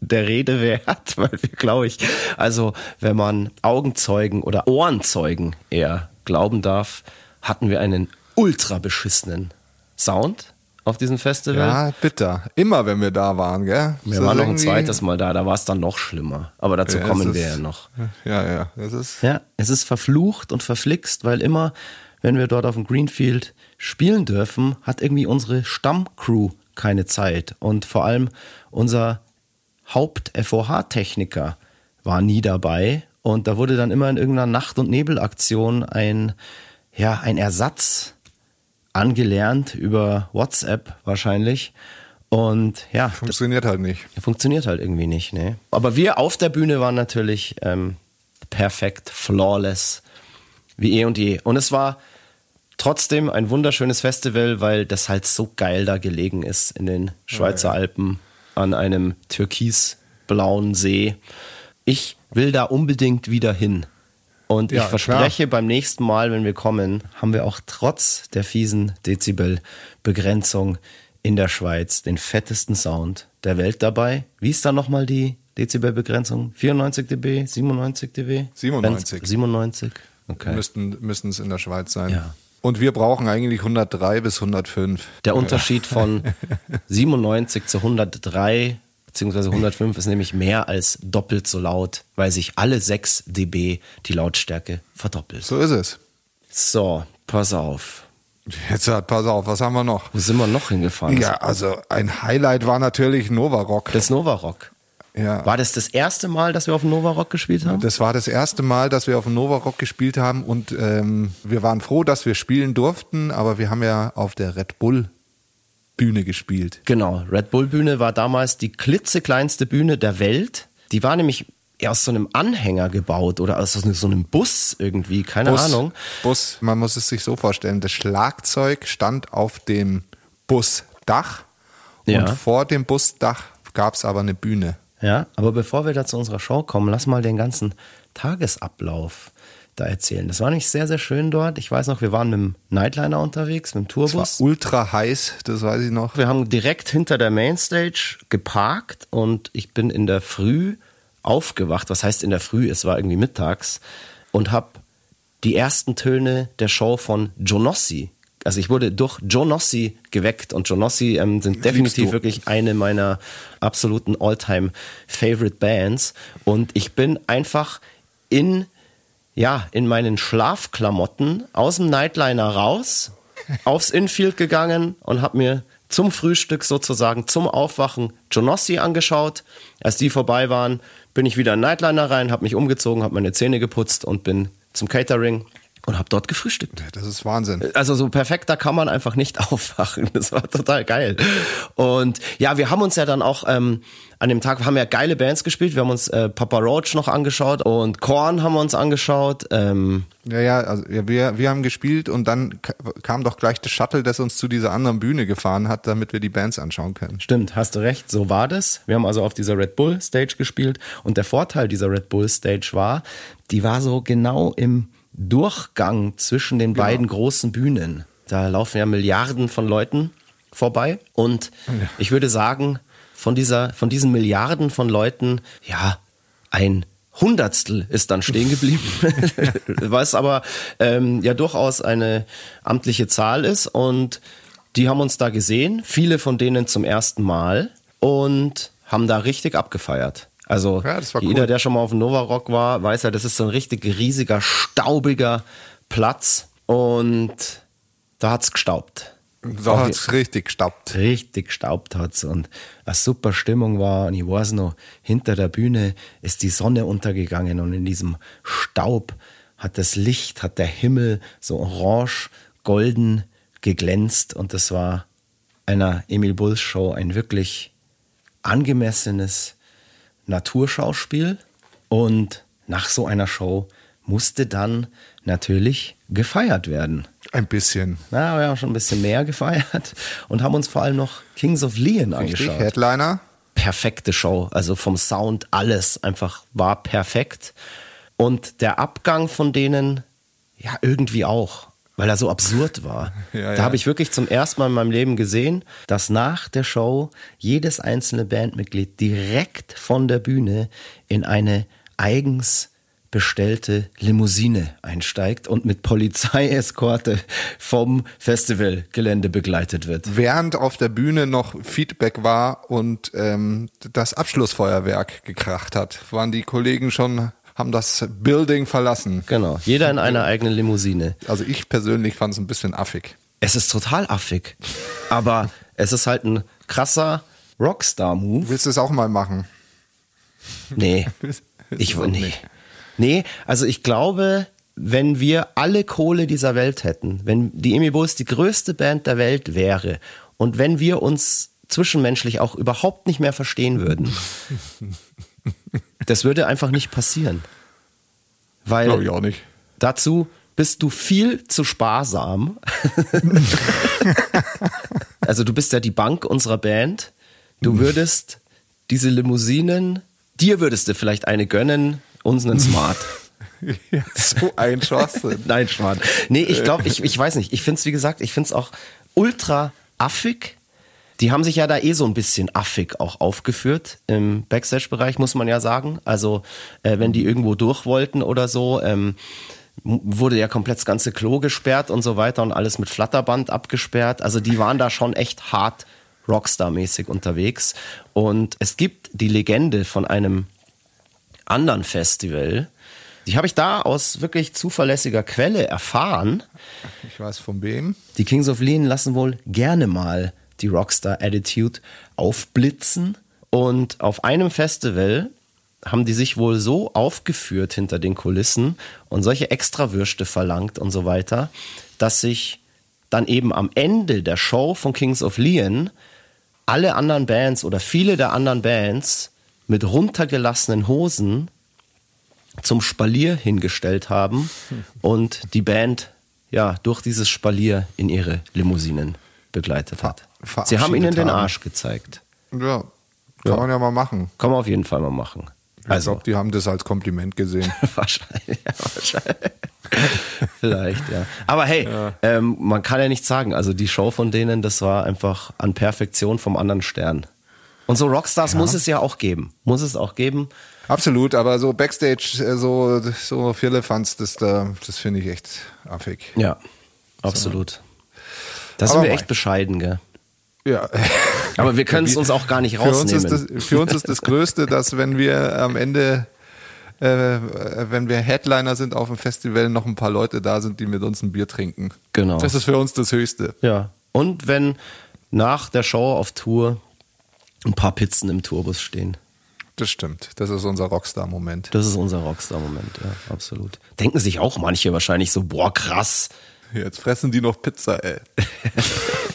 der Rede wert, weil wir, glaube ich, also wenn man Augenzeugen oder Ohrenzeugen eher glauben darf, hatten wir einen ultra beschissenen Sound auf diesem Festival. Ja, bitter. Immer, wenn wir da waren, gell? Wir Ist waren noch ein zweites Mal da, da war es dann noch schlimmer. Aber dazu Ja, kommen es wir ist- ja noch. Ja, ja. Das ist. Ja, es ist verflucht und verflixt, weil immer, wenn wir dort auf dem Greenfield spielen dürfen, hat irgendwie unsere Stammcrew keine Zeit. Und vor allem unser Haupt-FOH-Techniker war nie dabei. Und da wurde dann immer in irgendeiner Nacht- und Nebelaktion ein, ja, ein Ersatz angelernt über WhatsApp wahrscheinlich. Und ja, Funktioniert halt nicht. Funktioniert halt irgendwie nicht, ne? Aber wir auf der Bühne waren natürlich ähm, perfekt, flawless, wie eh und je. Und es war trotzdem ein wunderschönes Festival, weil das halt so geil da gelegen ist in den Schweizer Alpen an einem türkisblauen See. ich will da unbedingt wieder hin. Und Ja, ich verspreche, beim nächsten Mal, wenn wir kommen, haben wir auch trotz der fiesen Dezibel-Begrenzung in der Schweiz den fettesten Sound der Welt dabei. Wie ist da nochmal die Dezibel-Begrenzung? 94 dB, 97 dB? 97. Wenn's- 97? Okay. Müssten, müssten es in der Schweiz sein. Ja. Und wir brauchen eigentlich 103 bis 105. Der Unterschied von 97 zu 103 beziehungsweise 105 ist nämlich mehr als doppelt so laut, weil sich alle 6 dB die Lautstärke verdoppelt. So ist es. So, pass auf. Jetzt pass auf, was haben wir noch? Wo sind wir noch hingefahren? Ja, also ein Highlight war natürlich Nova Rock. Das Nova Rock. Ja. War das das erste Mal, dass wir auf dem Nova Rock gespielt haben? Das war das erste Mal, dass wir auf dem Nova Rock gespielt haben und ähm, wir waren froh, dass wir spielen durften, aber wir haben ja auf der Red Bull Bühne gespielt. Genau, Red Bull Bühne war damals die klitzekleinste Bühne der Welt. Die war nämlich aus so einem Anhänger gebaut oder aus so einem Bus irgendwie, keine Bus, Ahnung. Bus, man muss es sich so vorstellen, das Schlagzeug stand auf dem Busdach Ja. und vor dem Busdach gab es aber eine Bühne. Ja, aber bevor wir da zu unserer Show kommen, lass mal den ganzen Tagesablauf da erzählen. Das war nicht sehr, sehr schön dort. Ich weiß noch, wir waren mit dem Nightliner unterwegs, mit dem Es war Tourbus. ultra heiß, das weiß ich noch. Wir haben direkt hinter der Mainstage geparkt und ich bin in der Früh aufgewacht. Was heißt in der Früh? Es war irgendwie mittags und habe die ersten Töne der Show von Jonossi. Also ich wurde durch Jonossi geweckt und Jonossi ähm, sind definitiv du. wirklich eine meiner absoluten All-Time Favorite Bands und ich bin einfach in ja, in meinen Schlafklamotten aus dem Nightliner raus, aufs Infield gegangen und habe mir zum Frühstück sozusagen, zum Aufwachen Jonossi angeschaut. Als die vorbei waren, bin ich wieder in den Nightliner rein, habe mich umgezogen, habe meine Zähne geputzt und bin zum Catering und habe dort gefrühstückt. Das ist Wahnsinn. Also so perfekter kann man einfach nicht aufwachen. Das war total geil. Und ja, wir haben uns ja dann auch ähm, an dem Tag, wir haben ja geile Bands gespielt. Wir haben uns äh, Papa Roach noch angeschaut und Korn haben wir uns angeschaut. Ähm, Ja, ja, also ja, wir, wir haben gespielt und dann ka- kam doch gleich das Shuttle, das uns zu dieser anderen Bühne gefahren hat, damit wir die Bands anschauen können. Stimmt, hast du recht, so war das. Wir haben also auf dieser Red Bull Stage gespielt und der Vorteil dieser Red Bull Stage war, die war so genau im Durchgang zwischen den beiden großen Bühnen. Da laufen ja Milliarden von Leuten vorbei. Und ich würde sagen, von dieser, von diesen Milliarden von Leuten, ja, ein Hundertstel ist dann stehen geblieben, was aber ähm, ja durchaus eine amtliche Zahl ist. Und die haben uns da gesehen, viele von denen zum ersten Mal. Und haben da richtig abgefeiert. Also Ja, das war jeder, cool. der schon mal auf dem Nova Rock war, weiß ja, das ist so ein richtig riesiger, staubiger Platz und da hat's gestaubt. So hat es richtig gestaubt. Richtig gestaubt hat's und eine super Stimmung war und ich weiß noch, hinter der Bühne ist die Sonne untergegangen und in diesem Staub hat das Licht, hat der Himmel so orange, golden geglänzt und das war einer Emil Bulls Show ein wirklich angemessenes Naturschauspiel und nach so einer Show musste dann natürlich gefeiert werden. Ein bisschen. Na, wir haben schon ein bisschen mehr gefeiert und haben uns vor allem noch Kings of Leon Richtig, angeschaut. Headliner. Perfekte Show, also vom Sound alles einfach war perfekt. Und der Abgang von denen, ja, irgendwie auch, weil er so absurd war. Ja, da habe ich wirklich zum ersten Mal in meinem Leben gesehen, dass nach der Show jedes einzelne Bandmitglied direkt von der Bühne in eine eigens bestellte Limousine einsteigt und mit Polizeieskorte vom Festivalgelände begleitet wird. Während auf der Bühne noch Feedback war und ähm, das Abschlussfeuerwerk gekracht hat, waren die Kollegen schon, haben das Building verlassen. Genau, jeder in einer eigenen Limousine. Also ich persönlich fand es ein bisschen affig. Es ist total affig, aber es ist halt ein krasser Rockstar-Move. Willst du es auch mal machen? Nee, ich auch nee. nicht? Nee, also ich glaube, wenn wir alle Kohle dieser Welt hätten, wenn die Emi Bulls die größte Band der Welt wäre und wenn wir uns zwischenmenschlich auch überhaupt nicht mehr verstehen würden, das würde einfach nicht passieren. Weil Glaube ich auch nicht. Dazu bist du viel zu sparsam. also du bist ja die Bank unserer Band. Du würdest diese Limousinen dir würdest du vielleicht eine gönnen, uns einen Smart. Ja, so ein Schwachsinn. Nein, Schwan. Nee, ich glaube, ich, ich weiß nicht. Ich finde es, wie gesagt, ich finde es auch ultra affig. Die haben sich ja da eh so ein bisschen affig auch aufgeführt im Backstage-Bereich, muss man ja sagen. Also, äh, wenn die irgendwo durch wollten oder so, ähm, wurde ja komplett das ganze Klo gesperrt und so weiter und alles mit Flatterband abgesperrt. Also, die waren da schon echt hart Rockstar-mäßig unterwegs. Und es gibt die Legende von einem anderen Festival, die habe ich da aus wirklich zuverlässiger Quelle erfahren. Ich weiß von wem. Die Kings of Lean lassen wohl gerne mal die Rockstar-Attitude aufblitzen. Und auf einem Festival haben die sich wohl so aufgeführt hinter den Kulissen und solche Extrawürste verlangt und so weiter, dass sich dann eben am Ende der Show von Kings of Leon alle anderen Bands oder viele der anderen Bands mit runtergelassenen Hosen zum Spalier hingestellt haben und die Band ja durch dieses Spalier in ihre Limousinen begleitet hat. Sie haben ihnen den haben. Arsch gezeigt. Ja, kann Ja. man ja mal machen. Kann man auf jeden Fall mal machen. Ich Also glaube, die haben das als Kompliment gesehen. wahrscheinlich, ja, wahrscheinlich. Vielleicht, ja. Aber hey, ähm, man kann ja nicht sagen, also die Show von denen, das war einfach an Perfektion vom anderen Stern. Und so Rockstars muss es ja auch geben. Muss es auch geben. Absolut, aber so Backstage, äh, so, so Firlefanz, das, da- das finde ich echt affig. Ja, absolut. Da sind wir echt bescheiden, gell? Ja. Aber wir können es uns auch gar nicht Für uns, rausnehmen. ist das, für uns ist das Größte, dass wenn wir am Ende, äh, wenn wir Headliner sind auf dem Festival, noch ein paar Leute da sind, die mit uns ein Bier trinken. Genau. Das ist für uns das Höchste. Ja. Und wenn nach der Show auf Tour ein paar Pizzen im Tourbus stehen. Das stimmt. Das ist unser Rockstar-Moment. Das ist unser Rockstar-Moment, ja, absolut. Denken sich auch manche wahrscheinlich so, boah, krass. Jetzt fressen die noch Pizza, ey.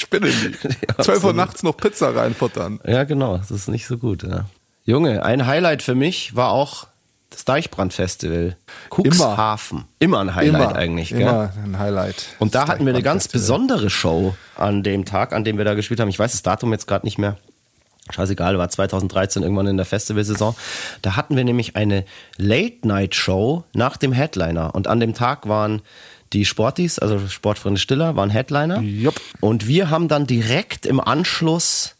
Spinnen die. Ja, 12 Uhr nachts noch Pizza reinfuttern. Ja, genau, das ist nicht so gut. Ja. Junge, ein Highlight für mich war auch das Deichbrand-Festival. Cuxhaven. Immer ein Highlight eigentlich, gell? Immer ein Highlight. Und da hatten wir eine ganz besondere Show an dem Tag, an dem wir da gespielt haben. Ich weiß das Datum jetzt gerade nicht mehr. Scheißegal, war 2013 irgendwann in der Festivalsaison. Da hatten wir nämlich eine Late-Night-Show nach dem Headliner. Und an dem Tag waren die Sportis, also Sportfreunde Stiller, waren Headliner. Jupp. Und wir haben dann direkt im Anschluss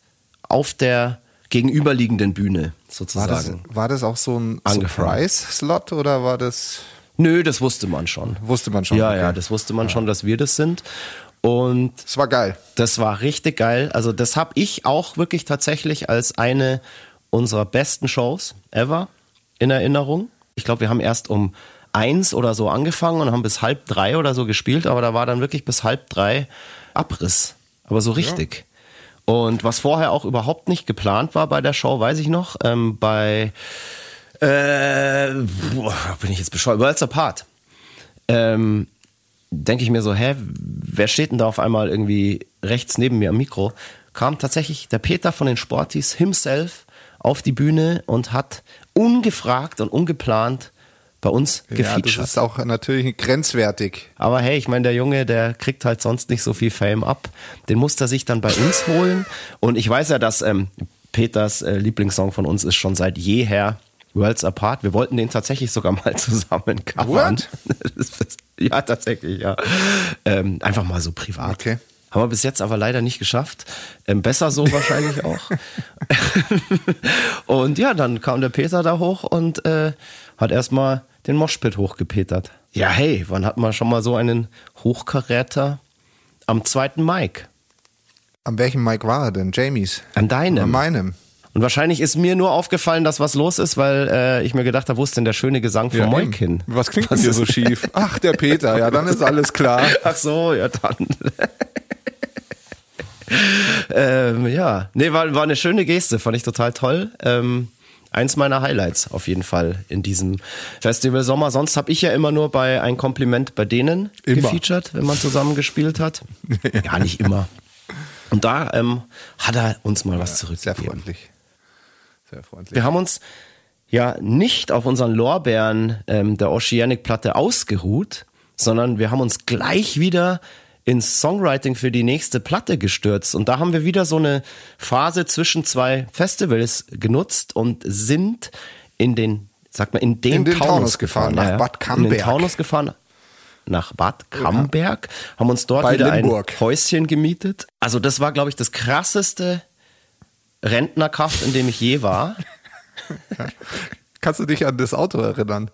auf der gegenüberliegenden Bühne War das, sozusagen. war das auch so ein. Surprise-Slot oder war das, Nö, das wusste man schon. wusste man schon? Ja, okay. ja, das wusste man schon, dass wir das sind. Und Das war geil. das war richtig geil. Also das habe ich auch wirklich tatsächlich als eine unserer besten Shows ever in Erinnerung. Ich glaube, wir haben erst um eins oder so angefangen und haben bis halb drei oder so gespielt, aber da war dann wirklich bis halb drei Abriss. Aber so richtig. Und was vorher auch überhaupt nicht geplant war bei der Show, weiß ich noch, ähm, bei äh, boah, bin ich jetzt bescheuert, Worlds Apart. Ähm, denke ich mir so, hä, wer steht denn da auf einmal irgendwie rechts neben mir am Mikro? Kam tatsächlich der Peter von den Sportis himself auf die Bühne und hat ungefragt und ungeplant bei uns Ja, das gefeatured. ist auch natürlich grenzwertig. Aber hey, ich meine, der Junge, der kriegt halt sonst nicht so viel Fame ab. Den muss er sich dann bei uns holen. Und ich weiß ja, dass ähm, Peters äh, Lieblingssong von uns ist schon seit jeher Worlds Apart. Wir wollten den tatsächlich sogar mal zusammen covern. Ja, tatsächlich, ja. Ähm, einfach mal so privat. Okay. Haben wir bis jetzt aber leider nicht geschafft. Ähm, besser so wahrscheinlich auch. und ja, dann kam der Peter da hoch und äh, hat erstmal den Moshpit hochgepetert. Ja, hey, wann hat man schon mal so einen Hochkaräter am zweiten Mike? An welchem Mic war er denn? Jamies? An deinem. An meinem. Und wahrscheinlich ist mir nur aufgefallen, dass was los ist, weil äh, ich mir gedacht habe, wo ist denn der schöne Gesang von Ja, Moikin? Was klingt denn hier so schief? Ach, der Peter, ja, dann ist alles klar. Ach so, ja dann. ähm, ja, nee, war, war eine schöne Geste, fand ich total toll. Ähm, eins meiner Highlights auf jeden Fall in diesem Festival Sommer. Sonst habe ich ja immer nur bei ein Kompliment bei denen Immer. gefeatured, wenn man zusammen gespielt hat. ja, nicht immer. Und da ähm, hat er uns mal was Sehr zurückgegeben. freundlich. Sehr freundlich. Wir haben uns ja nicht auf unseren Lorbeeren ähm, der Oceanic-Platte ausgeruht, sondern wir haben uns gleich wieder ins Songwriting für die nächste Platte gestürzt. Und da haben wir wieder so eine Phase zwischen zwei Festivals genutzt und sind in den, sag mal, in den, In den Taunus, Taunus gefahren, nach Bad In den Camberg. Taunus gefahren. Nach Bad Camberg, haben uns dort Bei wieder Limburg. ein Häuschen gemietet. Also das war, glaube ich, das krasseste Rentnerkaff, in dem ich je war. Kannst du dich an das Auto erinnern?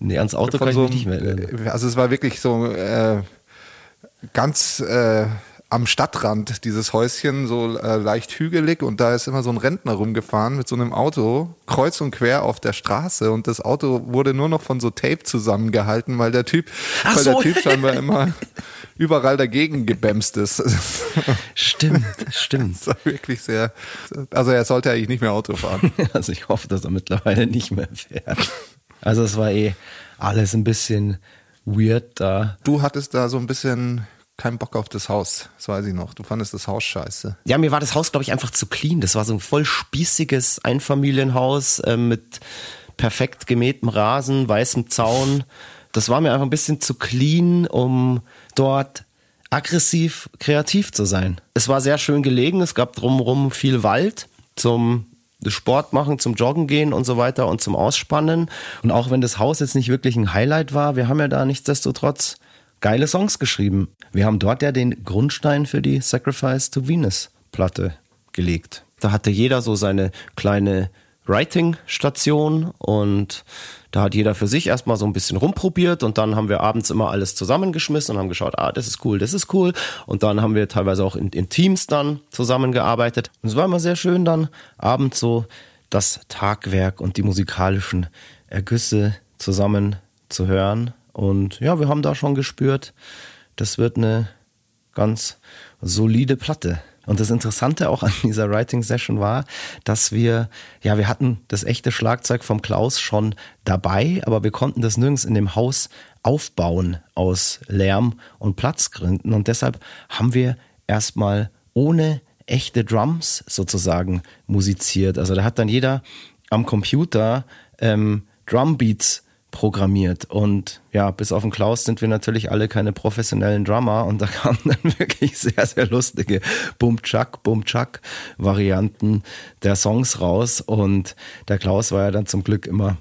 Nee, ans Auto kann ich mich nicht mehr erinnern. Also es war wirklich so äh, ganz äh, am Stadtrand dieses Häuschen, so äh, leicht hügelig und da ist immer so ein Rentner rumgefahren mit so einem Auto, kreuz und quer auf der Straße und das Auto wurde nur noch von so Tape zusammengehalten, weil der Typ, Ach weil so. der Typ scheinbar immer überall dagegen gebämst ist. Stimmt, stimmt. Das war wirklich sehr, also er sollte eigentlich nicht mehr Auto fahren. Also ich hoffe, dass er mittlerweile nicht mehr fährt. Also es war eh alles ein bisschen weird da. Du hattest da so ein bisschen keinen Bock auf das Haus, das weiß ich noch. Du fandest das Haus scheiße. Ja, mir war das Haus, glaube ich, einfach zu clean. Das war so ein voll spießiges Einfamilienhaus äh, mit perfekt gemähtem Rasen, weißem Zaun. Das war mir einfach ein bisschen zu clean, um dort aggressiv kreativ zu sein. Es war sehr schön gelegen, es gab drumherum viel Wald zum Sport machen, zum Joggen gehen und so weiter und zum Ausspannen. Und auch wenn das Haus jetzt nicht wirklich ein Highlight war, wir haben ja da nichtsdestotrotz geile Songs geschrieben. Wir haben dort ja den Grundstein für die Sacrifice to Venus Platte gelegt. Da hatte jeder so seine kleine Writing-Station und da hat jeder für sich erstmal so ein bisschen rumprobiert und dann haben wir abends immer alles zusammengeschmissen und haben geschaut, ah, das ist cool, das ist cool. Und dann haben wir teilweise auch in, in Teams dann zusammengearbeitet. Und es war immer sehr schön dann abends so das Tagwerk und die musikalischen Ergüsse zusammen zu hören. Und ja, wir haben da schon gespürt, das wird eine ganz solide Platte. Und das Interessante auch an dieser Writing Session war, dass wir, ja, wir hatten das echte Schlagzeug vom Klaus schon dabei, aber wir konnten das nirgends in dem Haus aufbauen aus Lärm und Platzgründen. Und deshalb haben wir erstmal ohne echte Drums sozusagen musiziert. Also da hat dann jeder am Computer ähm, Drumbeats programmiert. Und ja, bis auf den Klaus sind wir natürlich alle keine professionellen Drummer und da kamen dann wirklich sehr, sehr lustige Bum-Chuck, Bum-Chuck-Varianten der Songs raus. Und der Klaus war ja dann zum Glück immer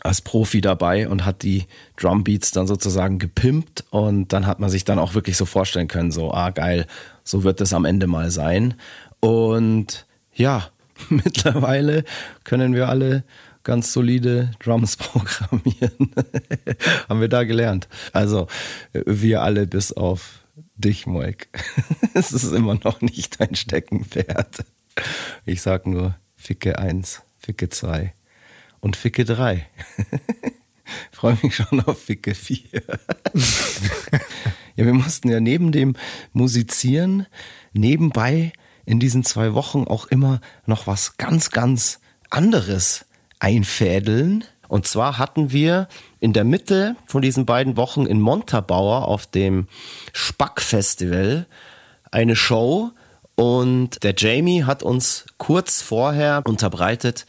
als Profi dabei und hat die Drumbeats dann sozusagen gepimpt und dann hat man sich dann auch wirklich so vorstellen können, so, ah geil, so wird es am Ende mal sein. Und ja, mittlerweile können wir alle ganz solide Drums programmieren. Haben wir da gelernt. Also wir alle bis auf dich, Moik. es ist immer noch nicht dein Steckenpferd. Ich sag nur Ficke 1, Ficke 2 und Ficke 3. Freue mich schon auf Ficke 4. ja, wir mussten ja neben dem Musizieren nebenbei in diesen zwei Wochen auch immer noch was ganz, ganz anderes einfädeln. Und zwar hatten wir in der Mitte von diesen beiden Wochen in Montabaur auf dem Spack-Festival eine Show und der Jamie hat uns kurz vorher unterbreitet,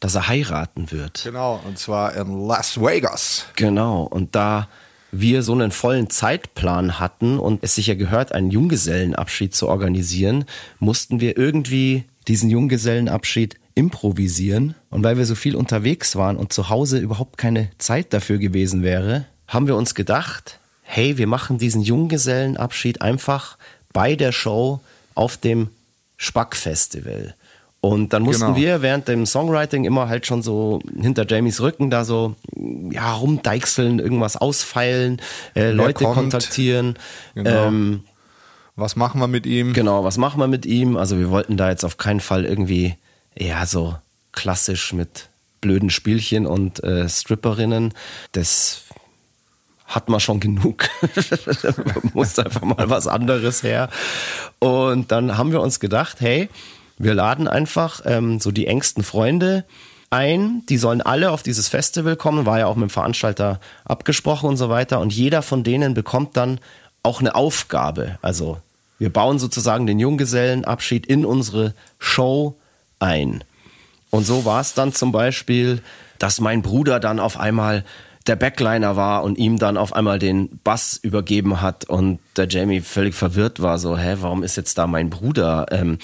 dass er heiraten wird. Genau, und zwar in Las Vegas. Genau, und da wir so einen vollen Zeitplan hatten und es sich ja gehört, einen Junggesellenabschied zu organisieren, mussten wir irgendwie diesen Junggesellenabschied improvisieren. Und weil wir so viel unterwegs waren und zu Hause überhaupt keine Zeit dafür gewesen wäre, haben wir uns gedacht, hey, wir machen diesen Junggesellenabschied einfach bei der Show auf dem Spack-Festival. Und dann mussten Genau. wir während dem Songwriting immer halt schon so hinter Jamies Rücken da so ja rumdeichseln, irgendwas ausfeilen, äh, Leute kommt? kontaktieren. Genau. Ähm, Was machen wir mit ihm? Genau, was machen wir mit ihm? Also wir wollten da jetzt auf keinen Fall irgendwie, ja, so klassisch mit blöden Spielchen und äh, Stripperinnen. Das hat man schon genug. Muss einfach mal was anderes her. Und dann haben wir uns gedacht, hey, wir laden einfach ähm, so die engsten Freunde ein. Die sollen alle auf dieses Festival kommen. War ja auch mit dem Veranstalter abgesprochen und so weiter. Und jeder von denen bekommt dann auch eine Aufgabe. Also wir bauen sozusagen den Junggesellenabschied in unsere Show ein. Und so war es dann zum Beispiel, dass mein Bruder dann auf einmal der Backliner war und ihm dann auf einmal den Bass übergeben hat und der Jamie völlig verwirrt war, so, hä, warum ist jetzt da mein Bruder? Ähm,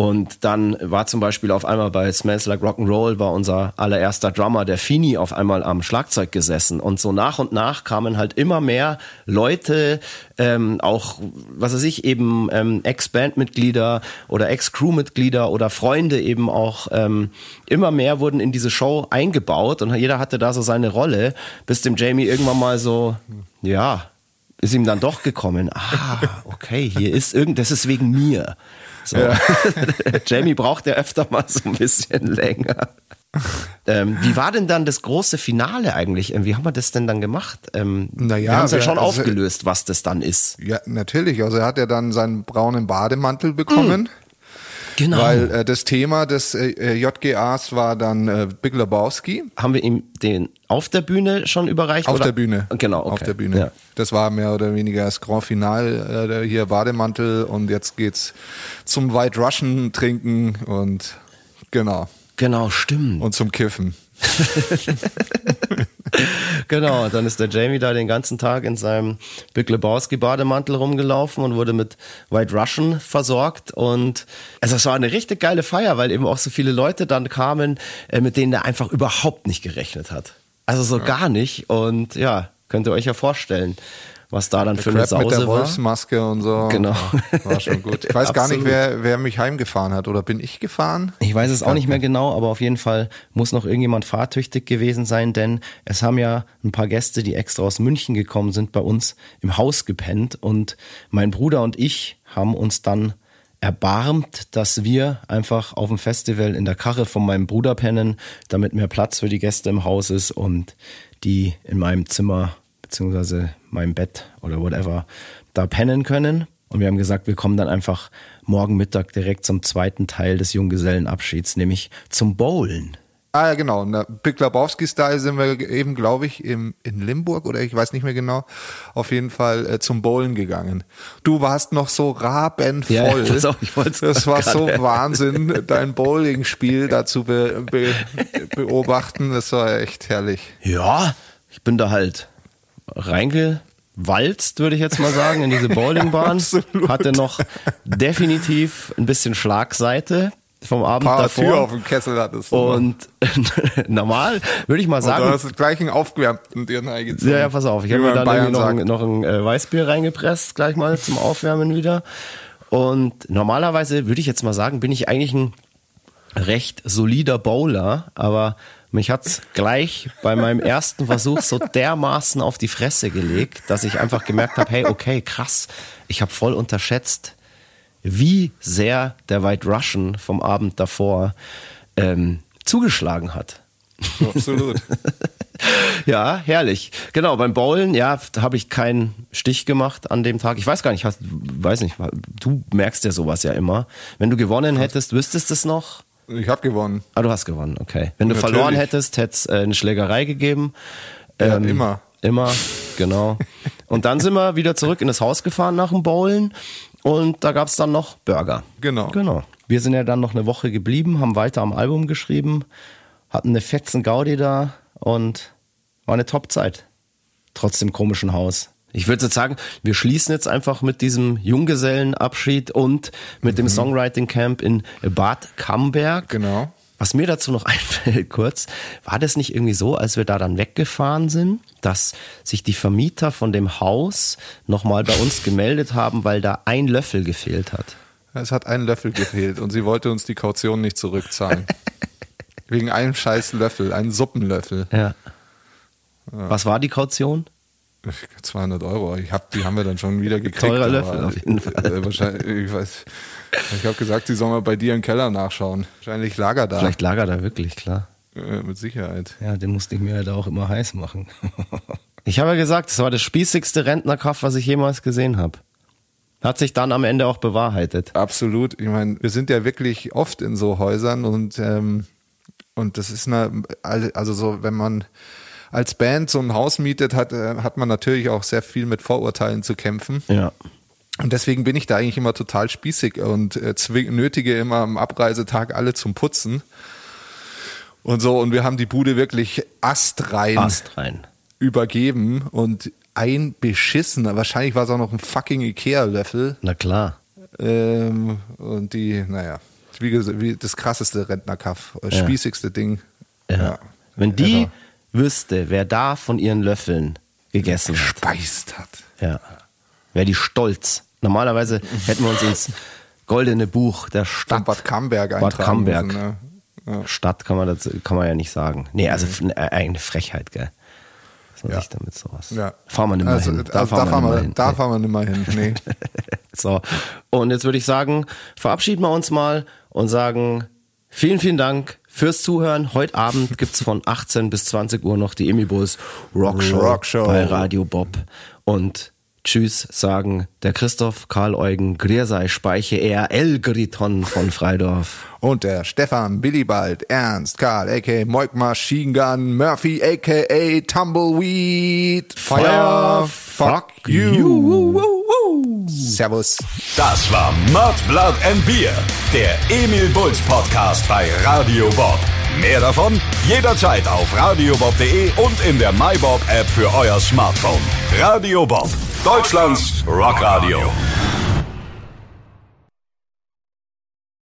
und dann war zum Beispiel auf einmal bei Smells Like Rock'n'Roll war unser allererster Drummer, der Fini, auf einmal am Schlagzeug gesessen. Und so nach und nach kamen halt immer mehr Leute, ähm, auch, was weiß ich, eben ähm, Ex-Bandmitglieder oder Ex-Crewmitglieder oder Freunde eben auch, ähm, immer mehr wurden in diese Show eingebaut und jeder hatte da so seine Rolle, bis dem Jamie irgendwann mal so, ja, ist ihm dann doch gekommen. Ah, okay, hier ist irgend, das ist wegen mir. So. Ja. Jamie braucht ja öfter mal so ein bisschen länger. ähm, wie war denn dann das große Finale eigentlich? Ähm, wie haben wir das denn dann gemacht? Ähm, naja, wir haben es ja schon also, aufgelöst, was das dann ist. Ja, natürlich. Also er hat ja dann seinen braunen Bademantel bekommen. Genau. Weil äh, das Thema des äh, äh JGAs war dann äh, Big Lebowski. Haben wir ihm den auf der Bühne schon überreicht? Auf oder? der Bühne. Genau, okay. Auf der Bühne. Ja. Das war mehr oder weniger das Grand Final, äh, hier Bademantel und jetzt geht's zum White Russian trinken und genau. Genau, stimmt. Und zum Kiffen. genau, dann ist der Jamie da den ganzen Tag in seinem Big Lebowski Bademantel rumgelaufen und wurde mit White Russian versorgt und also es war eine richtig geile Feier, weil eben auch so viele Leute dann kamen, äh, mit denen er einfach überhaupt nicht gerechnet hat. Also so ja. gar nicht und ja, könnt ihr euch ja vorstellen was da dann der für eine Sause mit der war. Wolfsmaske und so. Genau. War schon gut. Ich weiß gar nicht, wer, wer mich heimgefahren hat. Oder bin ich gefahren? Ich weiß es auch nicht mehr genau, aber auf jeden Fall muss noch irgendjemand fahrtüchtig gewesen sein, denn es haben ja ein paar Gäste, die extra aus München gekommen sind, bei uns im Haus gepennt und mein Bruder und ich haben uns dann erbarmt, dass wir einfach auf dem Festival in der Karre von meinem Bruder pennen, damit mehr Platz für die Gäste im Haus ist und die in meinem Zimmer beziehungsweise meinem Bett oder whatever da pennen können. Und wir haben gesagt, wir kommen dann einfach morgen Mittag direkt zum zweiten Teil des Junggesellenabschieds, nämlich zum Bowlen. Ah ja, genau. In der Big Lebowski-Style sind wir eben, glaube ich, im, in Limburg oder ich weiß nicht mehr genau, auf jeden Fall äh, zum Bowlen gegangen. Du warst noch so rabenvoll. Ja, das, auch, ich das war so Wahnsinn, dein Bowling-Spiel dazu be, be, beobachten. Das war echt herrlich. Ja, ich bin da halt reingewalzt, würde ich jetzt mal sagen, in diese Bowlingbahn. Hatte noch definitiv ein bisschen Schlagseite vom Abend Paar davor. Tür auf dem Kessel hattest. Und normal würde ich mal sagen. Und du hast gleich einen aufgewärmten dir eingezogen. Ja, ja, pass auf. Ich habe mir dann irgendwie noch, ein, noch ein äh, Weißbier reingepresst, gleich mal zum Aufwärmen wieder. Und normalerweise würde ich jetzt mal sagen, bin ich eigentlich ein recht solider Bowler, aber mich hat's gleich bei meinem ersten Versuch so dermaßen auf die Fresse gelegt, dass ich einfach gemerkt habe, hey, okay, krass, ich habe voll unterschätzt, wie sehr der White Russian vom Abend davor ähm, zugeschlagen hat. Absolut. ja, herrlich. Genau, beim Bowlen, ja, habe ich keinen Stich gemacht an dem Tag. Ich weiß gar nicht, hast, weiß nicht, du merkst ja sowas ja immer. Wenn du gewonnen hättest, wüsstest du es noch? Ich habe gewonnen. Ah, du hast gewonnen, okay. Wenn du Natürlich. verloren hättest, hätte es äh, eine Schlägerei gegeben. Ja, ähm, immer. Immer, genau. und dann sind wir wieder zurück in das Haus gefahren nach dem Bowlen und da gab es dann noch Burger. Genau. Genau. Wir sind ja dann noch eine Woche geblieben, haben weiter am Album geschrieben, hatten eine fetzen Gaudi da und war eine Top-Zeit. Trotz dem komischen Haus. Ich würde jetzt sagen, wir schließen jetzt einfach mit diesem Junggesellenabschied und mit mhm. dem Songwriting Camp in Bad Camberg. Genau. Was mir dazu noch einfällt kurz, war das nicht irgendwie so, als wir da dann weggefahren sind, dass sich die Vermieter von dem Haus nochmal bei uns gemeldet haben, weil da ein Löffel gefehlt hat? Es hat ein Löffel gefehlt und sie wollte uns die Kaution nicht zurückzahlen. Wegen einem scheiß Löffel, einen Suppenlöffel. Ja. ja. Was war die Kaution? 200 Euro. Ich hab, die haben wir dann schon wieder gekriegt. Teurer Löffel auf jeden Fall. Äh, wahrscheinlich, ich weiß. Ich habe gesagt, sie sollen mal bei dir im Keller nachschauen. Wahrscheinlich lager da. Vielleicht lager da wirklich, klar. Äh, mit Sicherheit. Ja, den musste ich mir halt auch immer heiß machen. ich habe ja gesagt, es war das spießigste Rentnerkauf, was ich jemals gesehen habe. Hat sich dann am Ende auch bewahrheitet. Absolut. Ich meine, wir sind ja wirklich oft in so Häusern und ähm, und das ist eine, also so, wenn man als Band so ein Haus mietet, hat, äh, hat man natürlich auch sehr viel mit Vorurteilen zu kämpfen. Ja. Und deswegen bin ich da eigentlich immer total spießig und äh, nötige immer am Abreisetag alle zum Putzen. Und so, und wir haben die Bude wirklich astrein. Astrein. übergeben und ein beschissener, wahrscheinlich war es auch noch ein fucking Ikea-Löffel. Na klar. Ähm, und die, naja, wie, gesagt, wie das krasseste Rentnerkaff, das Ja. spießigste Ding. Ja. Wenn die ever. Wüsste, wer da von ihren Löffeln gegessen hat, gespeist hat. ja, wäre die stolz. Normalerweise hätten wir uns ins goldene Buch der Von Stadt Bad Camberg Bad Camberg. müssen, ne? Ja. Stadt kann man dazu, kann man ja nicht sagen. Nee, also äh, eine Frechheit, gell. Was Ja. sich damit sowas. Ja. Fahren wir nicht mehr also, hin. also da, fahren nicht wir, hin. da Nee. fahren wir nicht mehr hin. Nee. So, und jetzt würde ich sagen, verabschieden wir uns mal und sagen vielen, vielen Dank fürs Zuhören. Heute Abend gibt's von 18 bis 20 Uhr noch die Emi Bulls Rockshow, Rockshow. bei Radio Bob. Und Tschüss sagen der Christoph, Karl Eugen, Griersei, Speiche, er, Elgriton von Freidorf. Und der Stefan, Billibald, Ernst, Karl, a.k.a. Moik Machine Gun, Murphy, a.k.a. Tumbleweed, Fire, fuck you. Servus. Das war Mud, Blood and Beer, der Emil Bulls Podcast bei Radio Bob. Mehr davon jederzeit auf radiobob.de und in der MyBob App für euer Smartphone. Radio Bob, Deutschlands Rockradio.